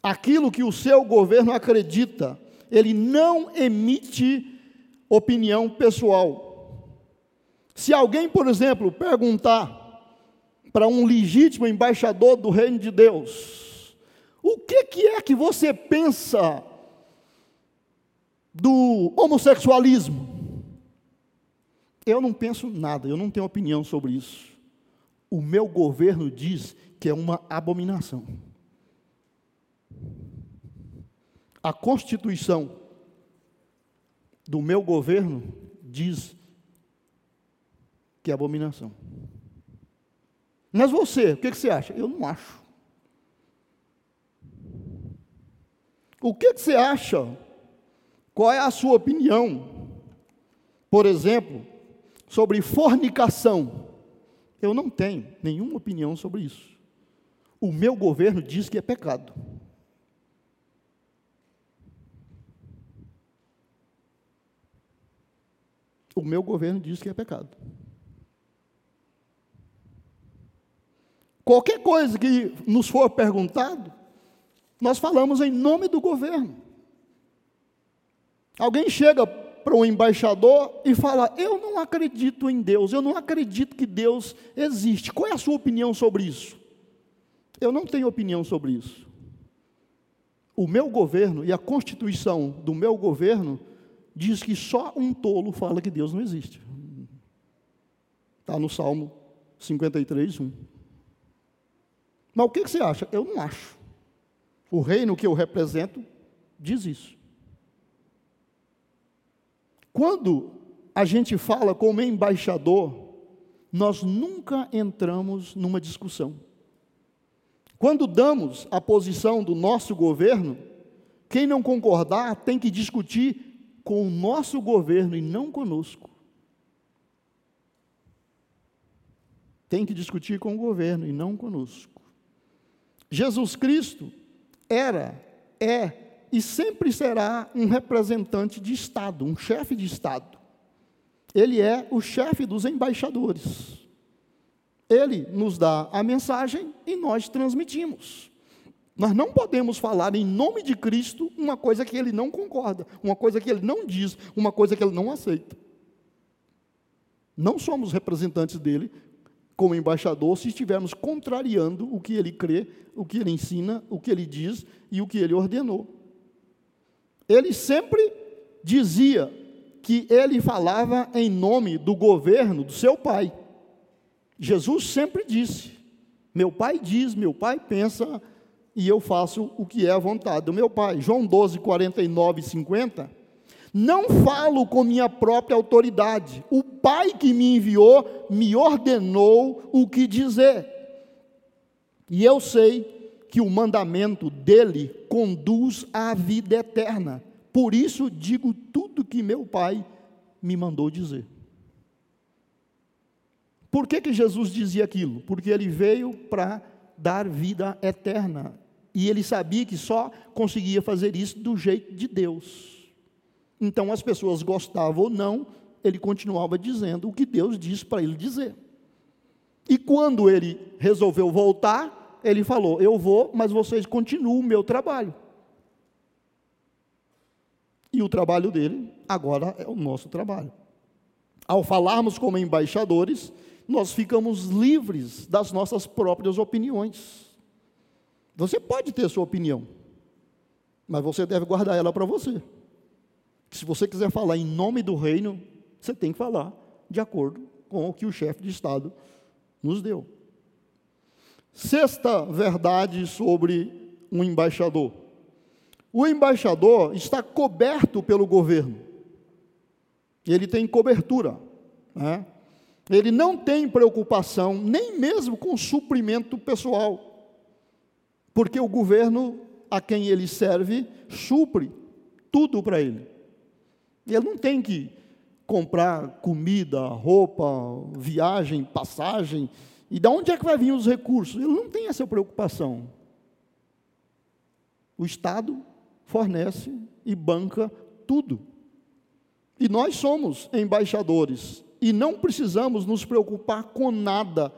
aquilo que o seu governo acredita. Ele não emite opinião pessoal. Se alguém, por exemplo, perguntar para um legítimo embaixador do reino de Deus. O que, que é que você pensa do homossexualismo? Eu não penso nada, eu não tenho opinião sobre isso. O meu governo diz que é uma abominação. A Constituição do meu governo diz que é abominação. Mas você, o que, você acha? Eu não acho. O que, você acha? Qual é a sua opinião? Por exemplo, sobre fornicação. Eu não tenho nenhuma opinião sobre isso. O meu governo diz que é pecado. O meu governo diz que é pecado. Qualquer coisa que nos for perguntado, nós falamos em nome do governo. Alguém chega para um embaixador e fala: Eu não acredito em Deus, eu não acredito que Deus existe. Qual é a sua opinião sobre isso? Eu não tenho opinião sobre isso. O meu governo e a constituição do meu governo diz que só um tolo fala que Deus não existe. Está no Salmo 53, 1. Mas o que você acha? Eu não acho. O reino que eu represento diz isso. Quando a gente fala como embaixador, nós nunca entramos numa discussão. Quando damos a posição do nosso governo, quem não concordar tem que discutir com o nosso governo e não conosco. Tem que discutir com o governo e não conosco. Jesus Cristo era, é e sempre será um representante de Estado, um chefe de Estado. Ele é o chefe dos embaixadores. Ele nos dá a mensagem e nós transmitimos. Nós não podemos falar em nome de Cristo uma coisa que ele não concorda, uma coisa que ele não diz, uma coisa que ele não aceita. Não somos representantes dele como embaixador se estivermos contrariando o que ele crê, o que ele ensina, o que ele diz e o que ele ordenou. Ele sempre dizia que ele falava em nome do governo do seu pai. Jesus sempre disse: Meu pai diz, meu pai pensa, e eu faço o que é a vontade do meu pai. João 12, 49 e 50. Não falo com minha própria autoridade. O Pai que me enviou me ordenou o que dizer. E eu sei que o mandamento dele conduz à vida eterna. Por isso digo tudo que meu Pai me mandou dizer. Por que, que Jesus dizia aquilo? Porque ele veio para dar vida eterna. E ele sabia que só conseguia fazer isso do jeito de Deus. Então as pessoas gostavam ou não, ele continuava dizendo o que Deus disse para ele dizer. E quando ele resolveu voltar, ele falou: Eu vou, mas vocês continuam o meu trabalho. E o trabalho dele agora é o nosso trabalho. Ao falarmos como embaixadores, nós ficamos livres das nossas próprias opiniões. Você pode ter sua opinião, mas você deve guardar ela para você. Se você quiser falar em nome do reino, você tem que falar de acordo com o que o chefe de Estado nos deu. Sexta verdade sobre um embaixador. O embaixador está coberto pelo governo. Ele tem cobertura. Né? Ele não tem preocupação, nem mesmo com suprimento pessoal. Porque o governo a quem ele serve supre tudo para ele. Ele não tem que comprar comida, roupa, viagem, passagem. E de onde é que vai vir os recursos? Ele não tem essa preocupação. O Estado fornece e banca tudo. E nós somos embaixadores e não precisamos nos preocupar com nada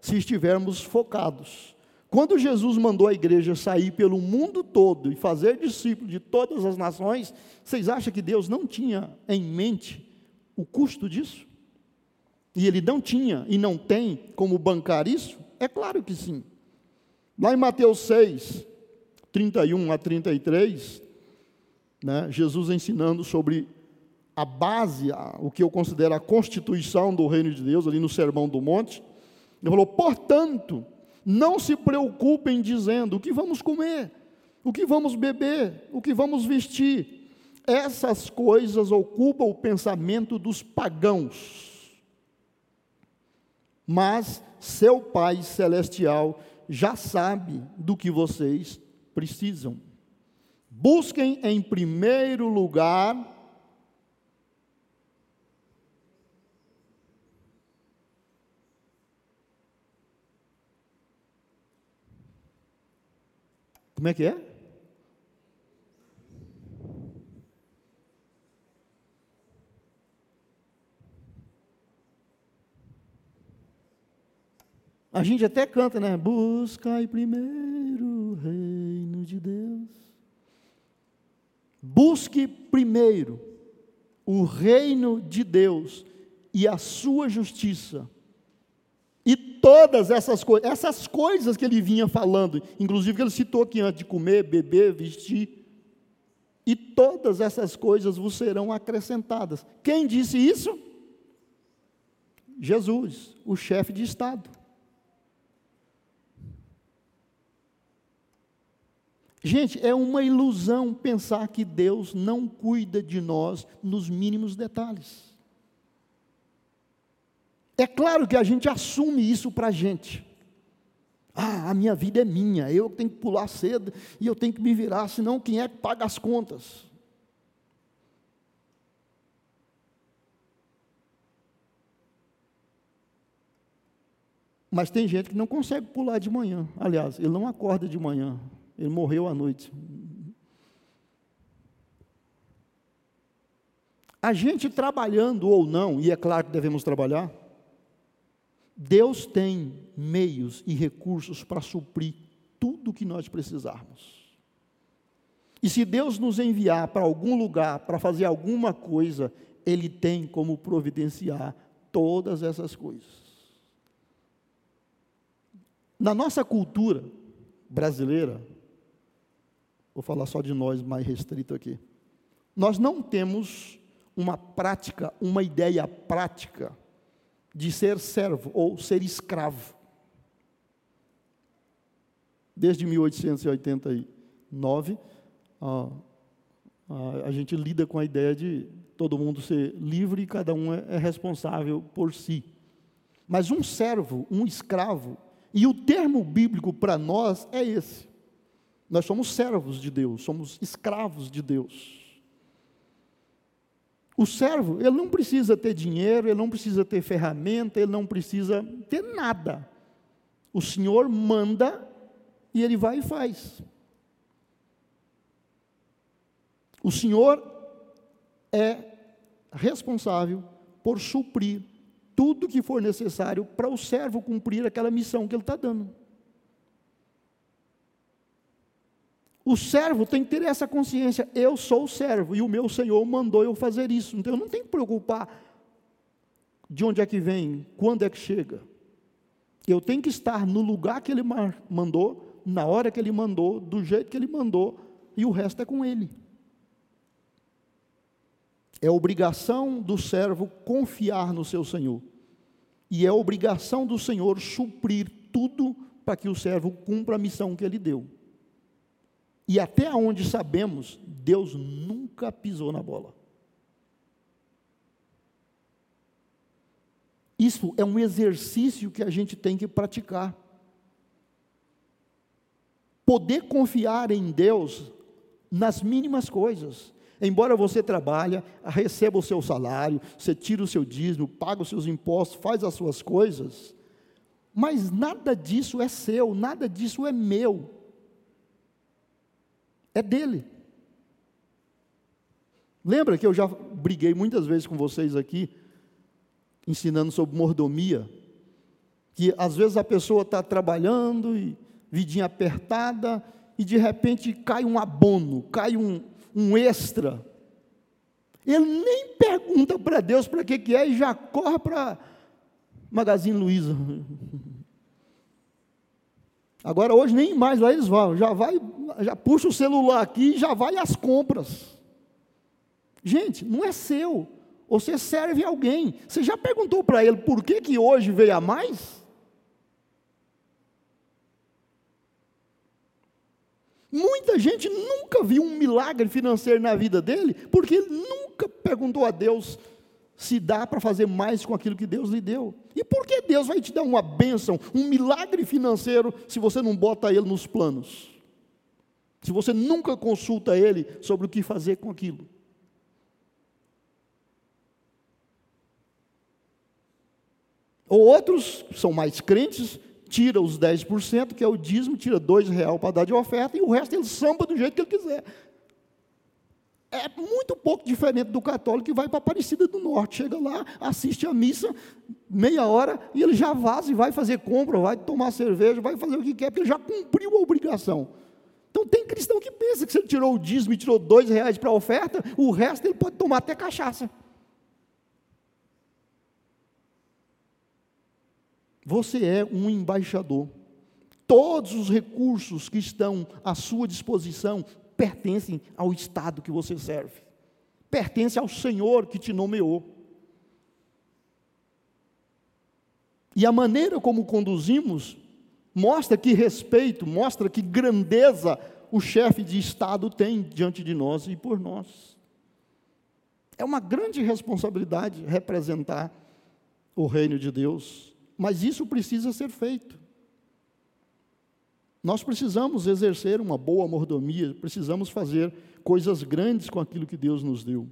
se estivermos focados. Quando Jesus mandou a igreja sair pelo mundo todo e fazer discípulos de todas as nações, vocês acham que Deus não tinha em mente o custo disso? E ele não tinha e não tem como bancar isso? É claro que sim. Lá em Mateus 6, 31 a 33, né, Jesus ensinando sobre a base, o que eu considero a constituição do reino de Deus, ali no Sermão do Monte, ele falou: portanto, não se preocupem dizendo o que vamos comer, o que vamos beber, o que vamos vestir. Essas coisas ocupam o pensamento dos pagãos. Mas seu Pai Celestial já sabe do que vocês precisam. Busquem em primeiro lugar Como é que é? A gente até canta, né? Buscai primeiro o reino de Deus. Busque primeiro o reino de Deus e a sua justiça e todas essas coisas, essas coisas que ele vinha falando, inclusive que ele citou aqui antes de comer, beber, vestir, e todas essas coisas vos serão acrescentadas. Quem disse isso? Jesus, o chefe de Estado. Gente, é uma ilusão pensar que Deus não cuida de nós nos mínimos detalhes. É claro que a gente assume isso para a gente. Ah, a minha vida é minha, eu tenho que pular cedo e eu tenho que me virar, senão quem é que paga as contas? Mas tem gente que não consegue pular de manhã. Aliás, ele não acorda de manhã, ele morreu à noite. A gente trabalhando ou não, e é claro que devemos trabalhar, Deus tem meios e recursos para suprir tudo o que nós precisarmos. E se Deus nos enviar para algum lugar para fazer alguma coisa, Ele tem como providenciar todas essas coisas. Na nossa cultura brasileira, vou falar só de nós mais restrito aqui. Nós não temos uma prática, uma ideia prática de ser servo ou ser escravo. Desde 1889, a, a, a gente lida com a ideia de todo mundo ser livre e cada um é, é responsável por si. Mas um servo, um escravo, e o termo bíblico para nós é esse. Nós somos servos de Deus, somos escravos de Deus. O servo, ele não precisa ter dinheiro, ele não precisa ter ferramenta, ele não precisa ter nada. O Senhor manda e ele vai e faz. O Senhor é responsável por suprir tudo que for necessário para o servo cumprir aquela missão que ele está dando. O servo tem que ter essa consciência: eu sou o servo e o meu Senhor mandou eu fazer isso. Então eu não tenho que preocupar de onde é que vem, quando é que chega. Eu tenho que estar no lugar que ele mandou, na hora que ele mandou, do jeito que ele mandou, e o resto é com ele. É obrigação do servo confiar no seu Senhor. E é obrigação do Senhor suprir tudo para que o servo cumpra a missão que ele deu. E até onde sabemos, Deus nunca pisou na bola. Isso é um exercício que a gente tem que praticar. Poder confiar em Deus nas mínimas coisas. Embora você trabalhe, receba o seu salário, você tira o seu dízimo, paga os seus impostos, faz as suas coisas, mas nada disso é seu, nada disso é meu é dele. Lembra que eu já briguei muitas vezes com vocês aqui, ensinando sobre mordomia, que às vezes a pessoa está trabalhando e vidinha apertada e de repente cai um abono, cai um, um extra. Ele nem pergunta para Deus para que, que é e já corre para Magazine Luiza. Agora hoje nem mais lá eles vão, já vai, já puxa o celular aqui e já vai às compras. Gente, não é seu. Você serve alguém. Você já perguntou para ele por que, que hoje veio a mais? Muita gente nunca viu um milagre financeiro na vida dele, porque ele nunca perguntou a Deus se dá para fazer mais com aquilo que Deus lhe deu. E por que Deus vai te dar uma bênção, um milagre financeiro, se você não bota ele nos planos? Se você nunca consulta ele sobre o que fazer com aquilo? Ou outros, são mais crentes, tira os 10%, que é o dízimo, tira dois real para dar de oferta, e o resto ele samba do jeito que ele quiser é muito pouco diferente do católico que vai para Aparecida do Norte. Chega lá, assiste a missa, meia hora, e ele já vaza e vai fazer compra, vai tomar cerveja, vai fazer o que quer, porque ele já cumpriu a obrigação. Então tem cristão que pensa que se ele tirou o dízimo e tirou dois reais para a oferta, o resto ele pode tomar até cachaça. Você é um embaixador. Todos os recursos que estão à sua disposição pertencem ao Estado que você serve, pertence ao Senhor que te nomeou. E a maneira como conduzimos mostra que respeito, mostra que grandeza o chefe de Estado tem diante de nós e por nós. É uma grande responsabilidade representar o reino de Deus, mas isso precisa ser feito. Nós precisamos exercer uma boa mordomia, precisamos fazer coisas grandes com aquilo que Deus nos deu.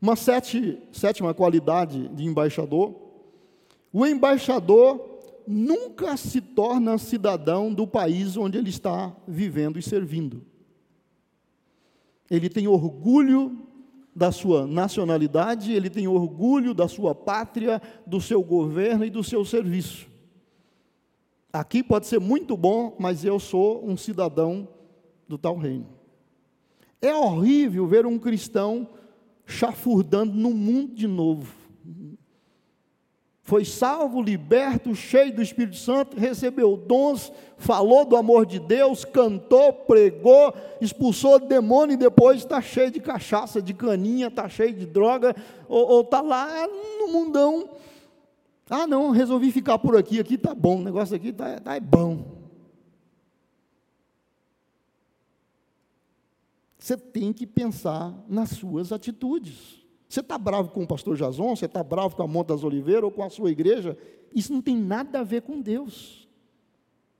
Uma sete, sétima qualidade de embaixador: o embaixador nunca se torna cidadão do país onde ele está vivendo e servindo. Ele tem orgulho da sua nacionalidade, ele tem orgulho da sua pátria, do seu governo e do seu serviço. Aqui pode ser muito bom, mas eu sou um cidadão do tal reino. É horrível ver um cristão chafurdando no mundo de novo. foi salvo, liberto, cheio do Espírito Santo, recebeu dons, falou do amor de Deus, cantou, pregou, expulsou demônio e depois está cheio de cachaça, de caninha, está cheio de droga, ou está lá no mundão. Ah, não, resolvi ficar por aqui, aqui está bom, o negócio aqui está tá, é bom. Você tem que pensar nas suas atitudes. Você está bravo com o pastor Jason, você está bravo com a Monte das Oliveiras ou com a sua igreja, isso não tem nada a ver com Deus.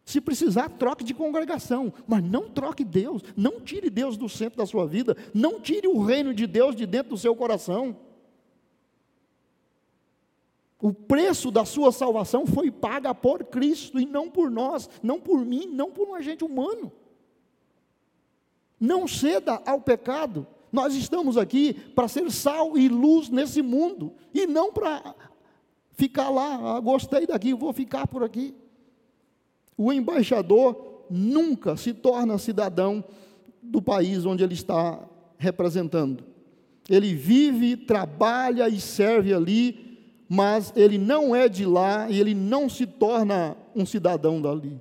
Se precisar, troque de congregação, mas não troque Deus, não tire Deus do centro da sua vida, não tire o reino de Deus de dentro do seu coração. O preço da sua salvação foi paga por Cristo e não por nós, não por mim, não por um agente humano. Não ceda ao pecado. Nós estamos aqui para ser sal e luz nesse mundo, e não para ficar lá, ah, gostei daqui, vou ficar por aqui. O embaixador nunca se torna cidadão do país onde ele está representando. Ele vive, trabalha e serve ali, mas ele não é de lá e ele não se torna um cidadão dali.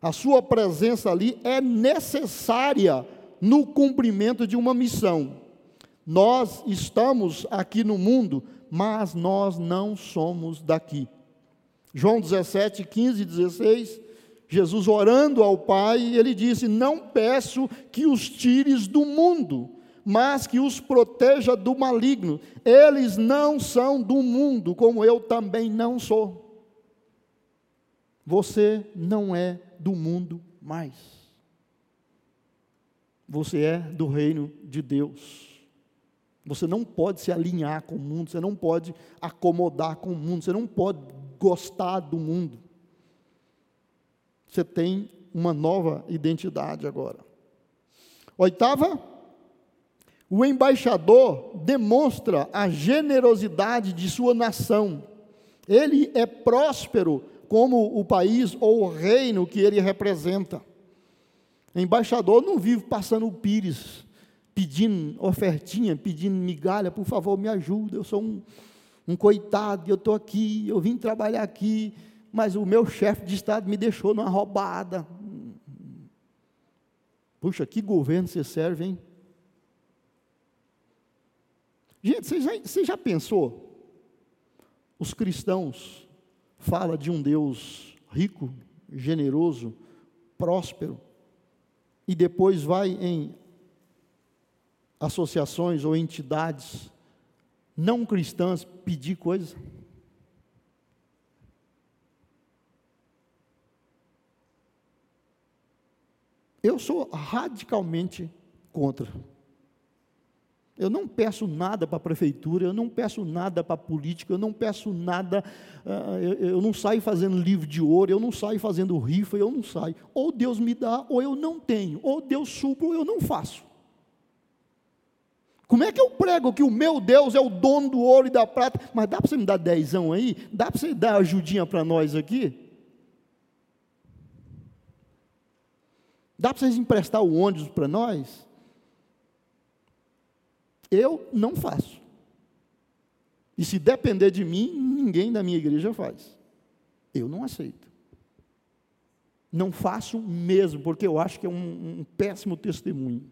A sua presença ali é necessária no cumprimento de uma missão. Nós estamos aqui no mundo, mas nós não somos daqui. João 17, 15 e 16, Jesus orando ao Pai, ele disse: Não peço que os tires do mundo, mas que os proteja do maligno. Eles não são do mundo, como eu também não sou. Você não é do mundo mais. Você é do reino de Deus. Você não pode se alinhar com o mundo, você não pode acomodar com o mundo, você não pode gostar do mundo. Você tem uma nova identidade agora. Oitava, o embaixador demonstra a generosidade de sua nação. Ele é próspero como o país ou o reino que ele representa. Embaixador não vive passando o pires, pedindo ofertinha, pedindo migalha, por favor, me ajuda, eu sou um, um coitado, eu estou aqui, eu vim trabalhar aqui, mas o meu chefe de Estado me deixou numa roubada. Puxa, que governo você serve, hein? Gente, você já, você já pensou? Os cristãos falam de um Deus rico, generoso, próspero, e depois vai em associações ou entidades não cristãs pedir coisa. Eu sou radicalmente contra. Eu não peço nada para a prefeitura, eu não peço nada para a política, eu não peço nada, uh, eu, não saio fazendo livro de ouro, eu não saio fazendo rifa, eu não saio. Ou Deus me dá, ou eu não tenho. Ou Deus supra, ou eu não faço. Como é que eu prego que o meu Deus é o dono do ouro e da prata? Mas dá para você me dar dezão aí? Dá para você dar ajudinha para nós aqui? Dá para vocês emprestar o ônibus para nós? Eu não faço. E se depender de mim, ninguém da minha igreja faz. Eu não aceito. Não faço mesmo, porque eu acho que é um, um péssimo testemunho.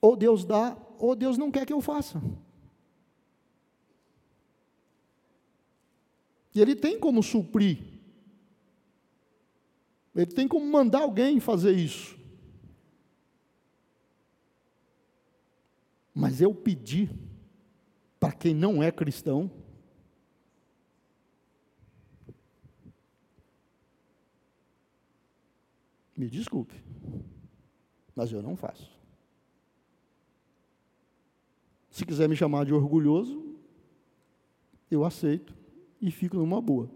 Ou Deus dá, ou Deus não quer que eu faça. E Ele tem como suprir. Ele tem como mandar alguém fazer isso. Mas eu pedi para quem não é cristão, me desculpe, mas eu não faço. Se quiser me chamar de orgulhoso, eu aceito e fico numa boa.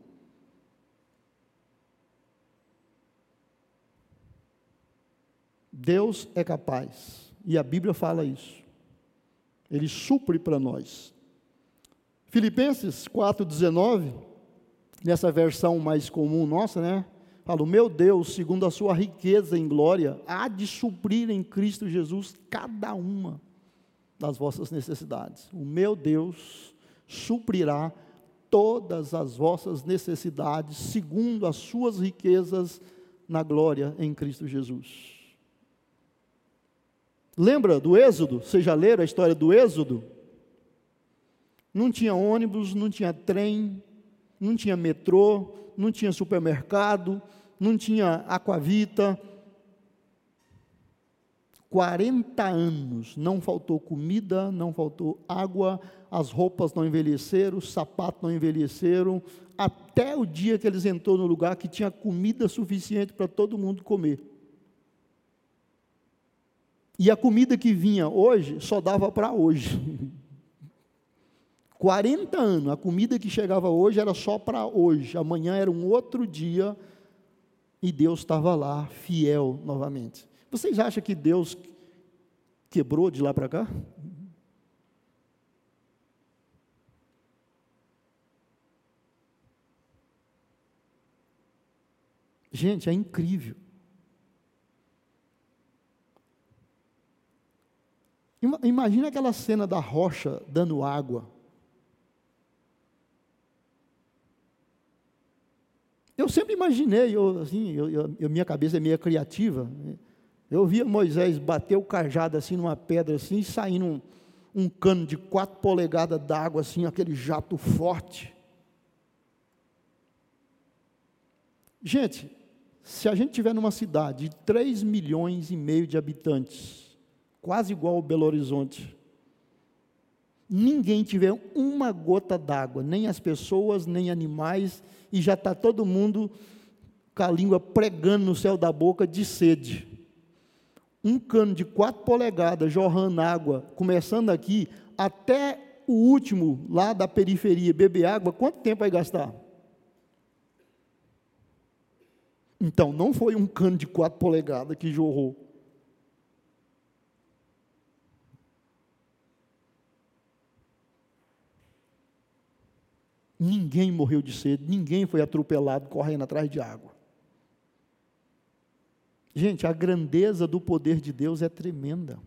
Deus é capaz, e a Bíblia fala isso. Ele supre para nós. Filipenses 4,19, nessa versão mais comum nossa, né? Fala, meu Deus, segundo a sua riqueza em glória, há de suprir em Cristo Jesus cada uma das vossas necessidades. O meu Deus, suprirá todas as vossas necessidades, segundo as suas riquezas na glória em Cristo Jesus. Lembra do Êxodo? Vocês já leram a história do Êxodo? Não tinha ônibus, não tinha trem, não tinha metrô, não tinha supermercado, não tinha aquavita. 40 anos, não faltou comida, não faltou água, as roupas não envelheceram, os sapatos não envelheceram, até o dia que eles entrou no lugar que tinha comida suficiente para todo mundo comer. E a comida que vinha hoje só dava para hoje. 40 anos, a comida que chegava hoje era só para hoje, amanhã era um outro dia e Deus estava lá, fiel novamente. Vocês acham que Deus quebrou de lá para cá? Gente, é incrível. Imagina aquela cena da rocha dando água. Eu sempre imaginei, eu, assim, eu, eu, minha cabeça é meio criativa. Né? Eu via Moisés bater o cajado assim numa pedra assim, saindo um, um cano de quatro polegadas d'água assim, aquele jato forte. Gente, se a gente tiver numa cidade de 3 milhões e meio de habitantes, quase igual ao Belo Horizonte, ninguém tiver uma gota d'água, nem as pessoas, nem animais, e já está todo mundo com a língua pregando no céu da boca de sede. Um cano de quatro polegadas jorrando água, começando aqui, até o último lá da periferia beber água, quanto tempo vai gastar? Então, não foi um cano de quatro polegadas que jorrou. Ninguém morreu de sede, ninguém foi atropelado correndo atrás de água. Gente, a grandeza do poder de Deus é tremenda.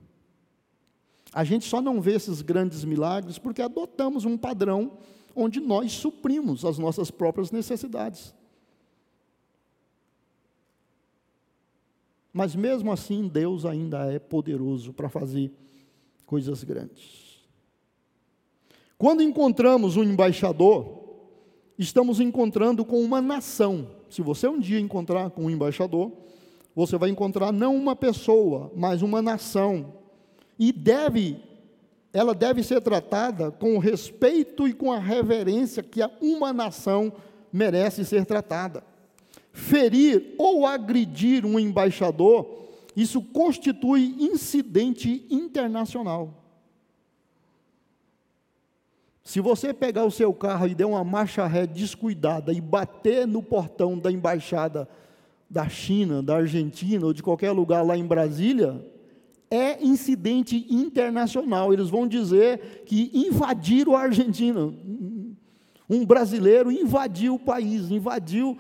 A gente só não vê esses grandes milagres porque adotamos um padrão onde nós suprimos as nossas próprias necessidades. Mas mesmo assim, Deus ainda é poderoso para fazer coisas grandes. Quando encontramos um embaixador, estamos encontrando com uma nação. Se você um dia encontrar com um embaixador, você vai encontrar não uma pessoa, mas uma nação. E deve, ela deve ser tratada com o respeito e com a reverência que uma nação merece ser tratada. Ferir ou agredir um embaixador, isso constitui incidente internacional. Se você pegar o seu carro e der uma marcha ré descuidada e bater no portão da embaixada da China, da Argentina ou de qualquer lugar lá em Brasília, é incidente internacional. Eles vão dizer que invadiram a Argentina. Um brasileiro invadiu o país, invadiu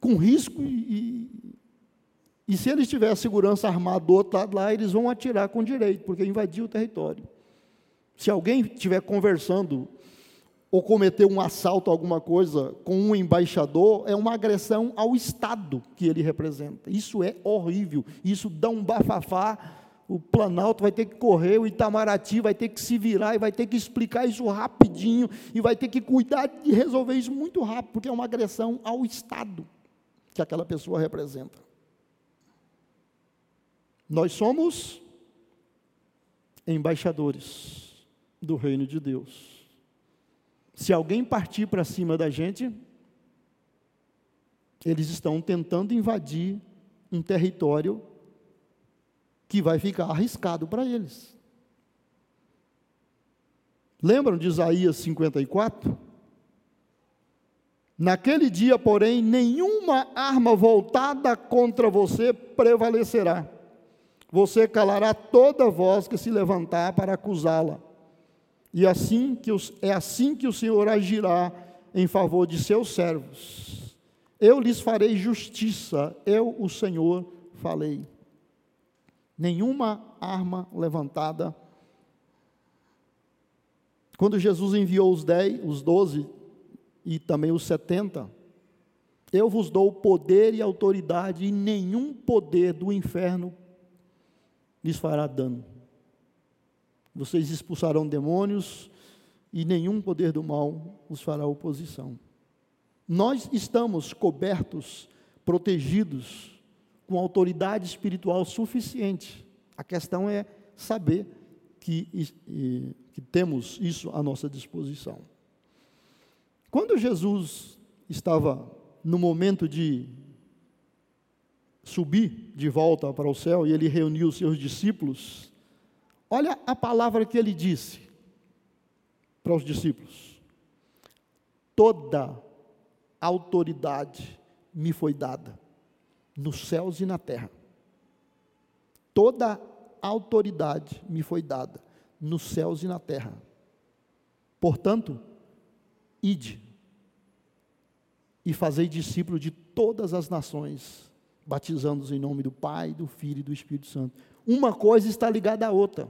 com risco e, e se eles tiverem segurança armada do outro lado lá, eles vão atirar com direito, porque invadiu o território. Se alguém estiver conversando ou cometer um assalto, alguma coisa, com um embaixador, é uma agressão ao Estado que ele representa. Isso é horrível. Isso dá um bafafá. O Planalto vai ter que correr, o Itamaraty vai ter que se virar e vai ter que explicar isso rapidinho e vai ter que cuidar de resolver isso muito rápido, porque é uma agressão ao Estado que aquela pessoa representa. Nós somos embaixadores do reino de Deus. Se alguém partir para cima da gente, eles estão tentando invadir um território que vai ficar arriscado para eles. Lembram de Isaías 54? Naquele dia, porém, nenhuma arma voltada contra você prevalecerá. Você calará toda voz que se levantar para acusá-la. E assim que os, é assim que o Senhor agirá em favor de seus servos. Eu lhes farei justiça, eu, o Senhor, falei. Nenhuma arma levantada Quando Jesus enviou os dez, os doze e também os setenta, eu vos dou poder e autoridade, e nenhum poder do inferno lhes fará dano. Vocês expulsarão demônios, e nenhum poder do mal os fará oposição. Nós estamos cobertos, protegidos, com autoridade espiritual suficiente. A questão é saber que, que temos isso à nossa disposição. Quando Jesus estava no momento de subir de volta para o céu e ele reuniu os seus discípulos, olha a palavra que ele disse para os discípulos: Toda autoridade me foi dada, nos céus e na terra. Toda autoridade me foi dada, nos céus e na terra. Portanto, ide e fazei discípulo de todas as nações, batizando-os em nome do Pai, do Filho e do Espírito Santo. Uma coisa está ligada à outra.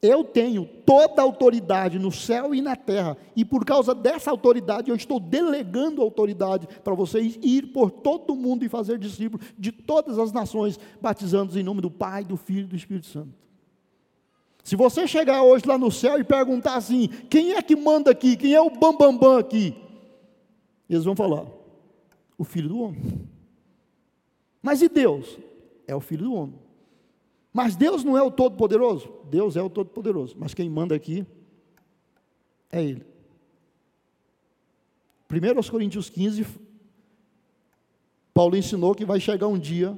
Eu tenho toda a autoridade no céu e na terra, e por causa dessa autoridade, eu estou delegando autoridade para vocês ir por todo o mundo e fazer discípulos de todas as nações, batizando-os em nome do Pai, do Filho e do Espírito Santo. Se você chegar hoje lá no céu e perguntar assim: quem é que manda aqui? Quem é o bambambam bam, bam aqui? Eles vão falar: o Filho do Homem. Mas e Deus? É o Filho do Homem. Mas Deus não é o Todo-Poderoso? Deus é o Todo-Poderoso. Mas quem manda aqui é Ele. 1 Coríntios 15, Paulo ensinou que vai chegar um dia,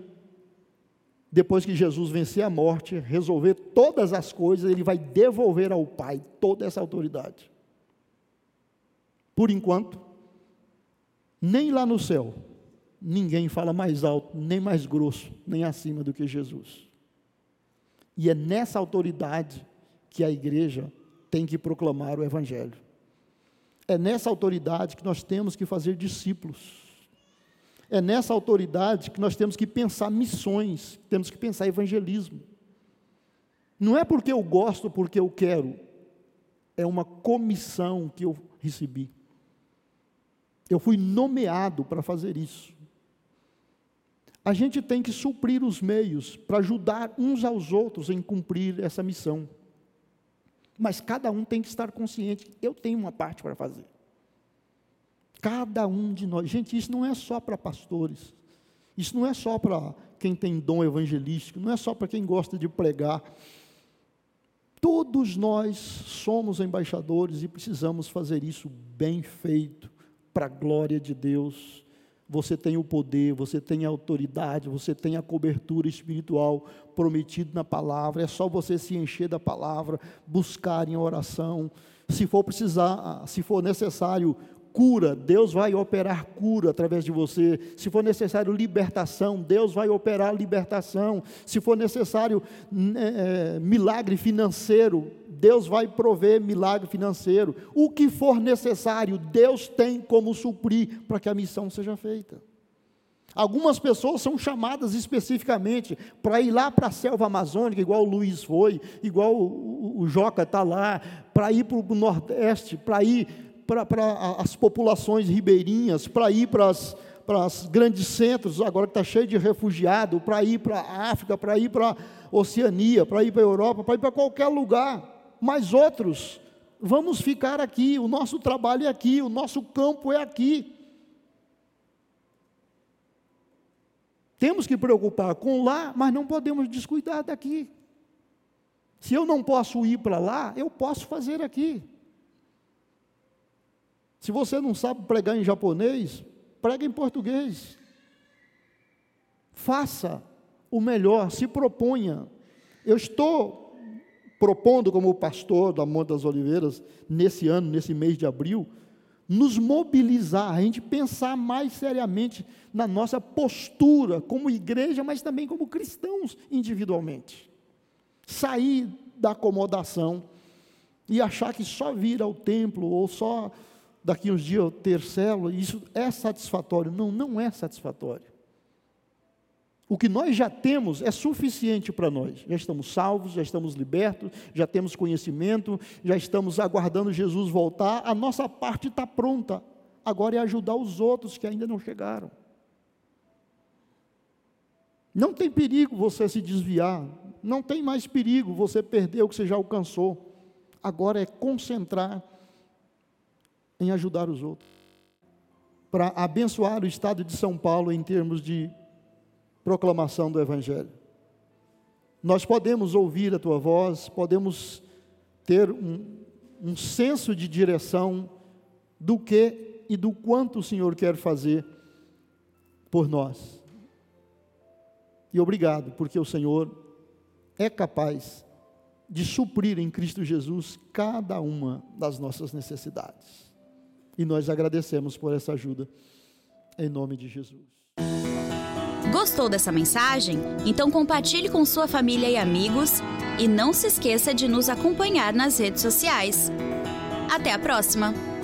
depois que Jesus vencer a morte, resolver todas as coisas, ele vai devolver ao Pai toda essa autoridade. Por enquanto, nem lá no céu, ninguém fala mais alto, nem mais grosso, nem acima do que Jesus. E é nessa autoridade que a igreja tem que proclamar o Evangelho. É nessa autoridade que nós temos que fazer discípulos. É nessa autoridade que nós temos que pensar missões, temos que pensar evangelismo. Não é porque eu gosto, porque eu quero, é uma comissão que eu recebi. Eu fui nomeado para fazer isso a gente tem que suprir os meios para ajudar uns aos outros em cumprir essa missão. Mas cada um tem que estar consciente, eu tenho uma parte para fazer. Cada um de nós. Gente, isso não é só para pastores. Isso não é só para quem tem dom evangelístico, não é só para quem gosta de pregar. Todos nós somos embaixadores e precisamos fazer isso bem feito, para a glória de Deus você tem o poder, você tem a autoridade, você tem a cobertura espiritual prometido na palavra. É só você se encher da palavra, buscar em oração. Se for precisar, se for necessário cura, Deus vai operar cura através de você. Se for necessário libertação, Deus vai operar libertação. Se for necessário é, milagre financeiro, Deus vai prover milagre financeiro. O que for necessário, Deus tem como suprir para que a missão seja feita. Algumas pessoas são chamadas especificamente para ir lá para a selva amazônica, igual o Luiz foi, igual o, o, o Joca está lá, para ir para o Nordeste, para ir para as populações ribeirinhas, para ir para as os grandes centros, agora que está cheio de refugiado, para ir para a África, para ir para a Oceania, para ir para a Europa, para ir para qualquer lugar. Mas outros, vamos ficar aqui, o nosso trabalho é aqui, o nosso campo é aqui. Temos que preocupar com lá, mas não podemos descuidar daqui. Se eu não posso ir para lá, eu posso fazer aqui. Se você não sabe pregar em japonês, prega em português. Faça o melhor, se proponha. Eu estou propondo, como pastor da Monte das Oliveiras, nesse ano, nesse mês de abril, nos mobilizar, a gente pensar mais seriamente na nossa postura como igreja, mas também como cristãos individualmente. Sair da acomodação e achar que só vir ao templo ou só daqui uns dias eu ter célula, isso é satisfatório. Não, não é satisfatório. O que nós já temos é suficiente para nós. Já estamos salvos, já estamos libertos, já temos conhecimento, já estamos aguardando Jesus voltar. A nossa parte está pronta. Agora é ajudar os outros que ainda não chegaram. Não tem perigo você se desviar. Não tem mais perigo você perder o que você já alcançou. Agora é concentrar em ajudar os outros. Para abençoar o estado de São Paulo em termos de proclamação do Evangelho. Nós podemos ouvir a tua voz, podemos ter um, um senso de direção do que e do quanto o Senhor quer fazer por nós. E obrigado, porque o Senhor é capaz de suprir em Cristo Jesus cada uma das nossas necessidades. E nós agradecemos por essa ajuda, em nome de Jesus. Gostou dessa mensagem? Então compartilhe com sua família e amigos e não se esqueça de nos acompanhar nas redes sociais. Até a próxima!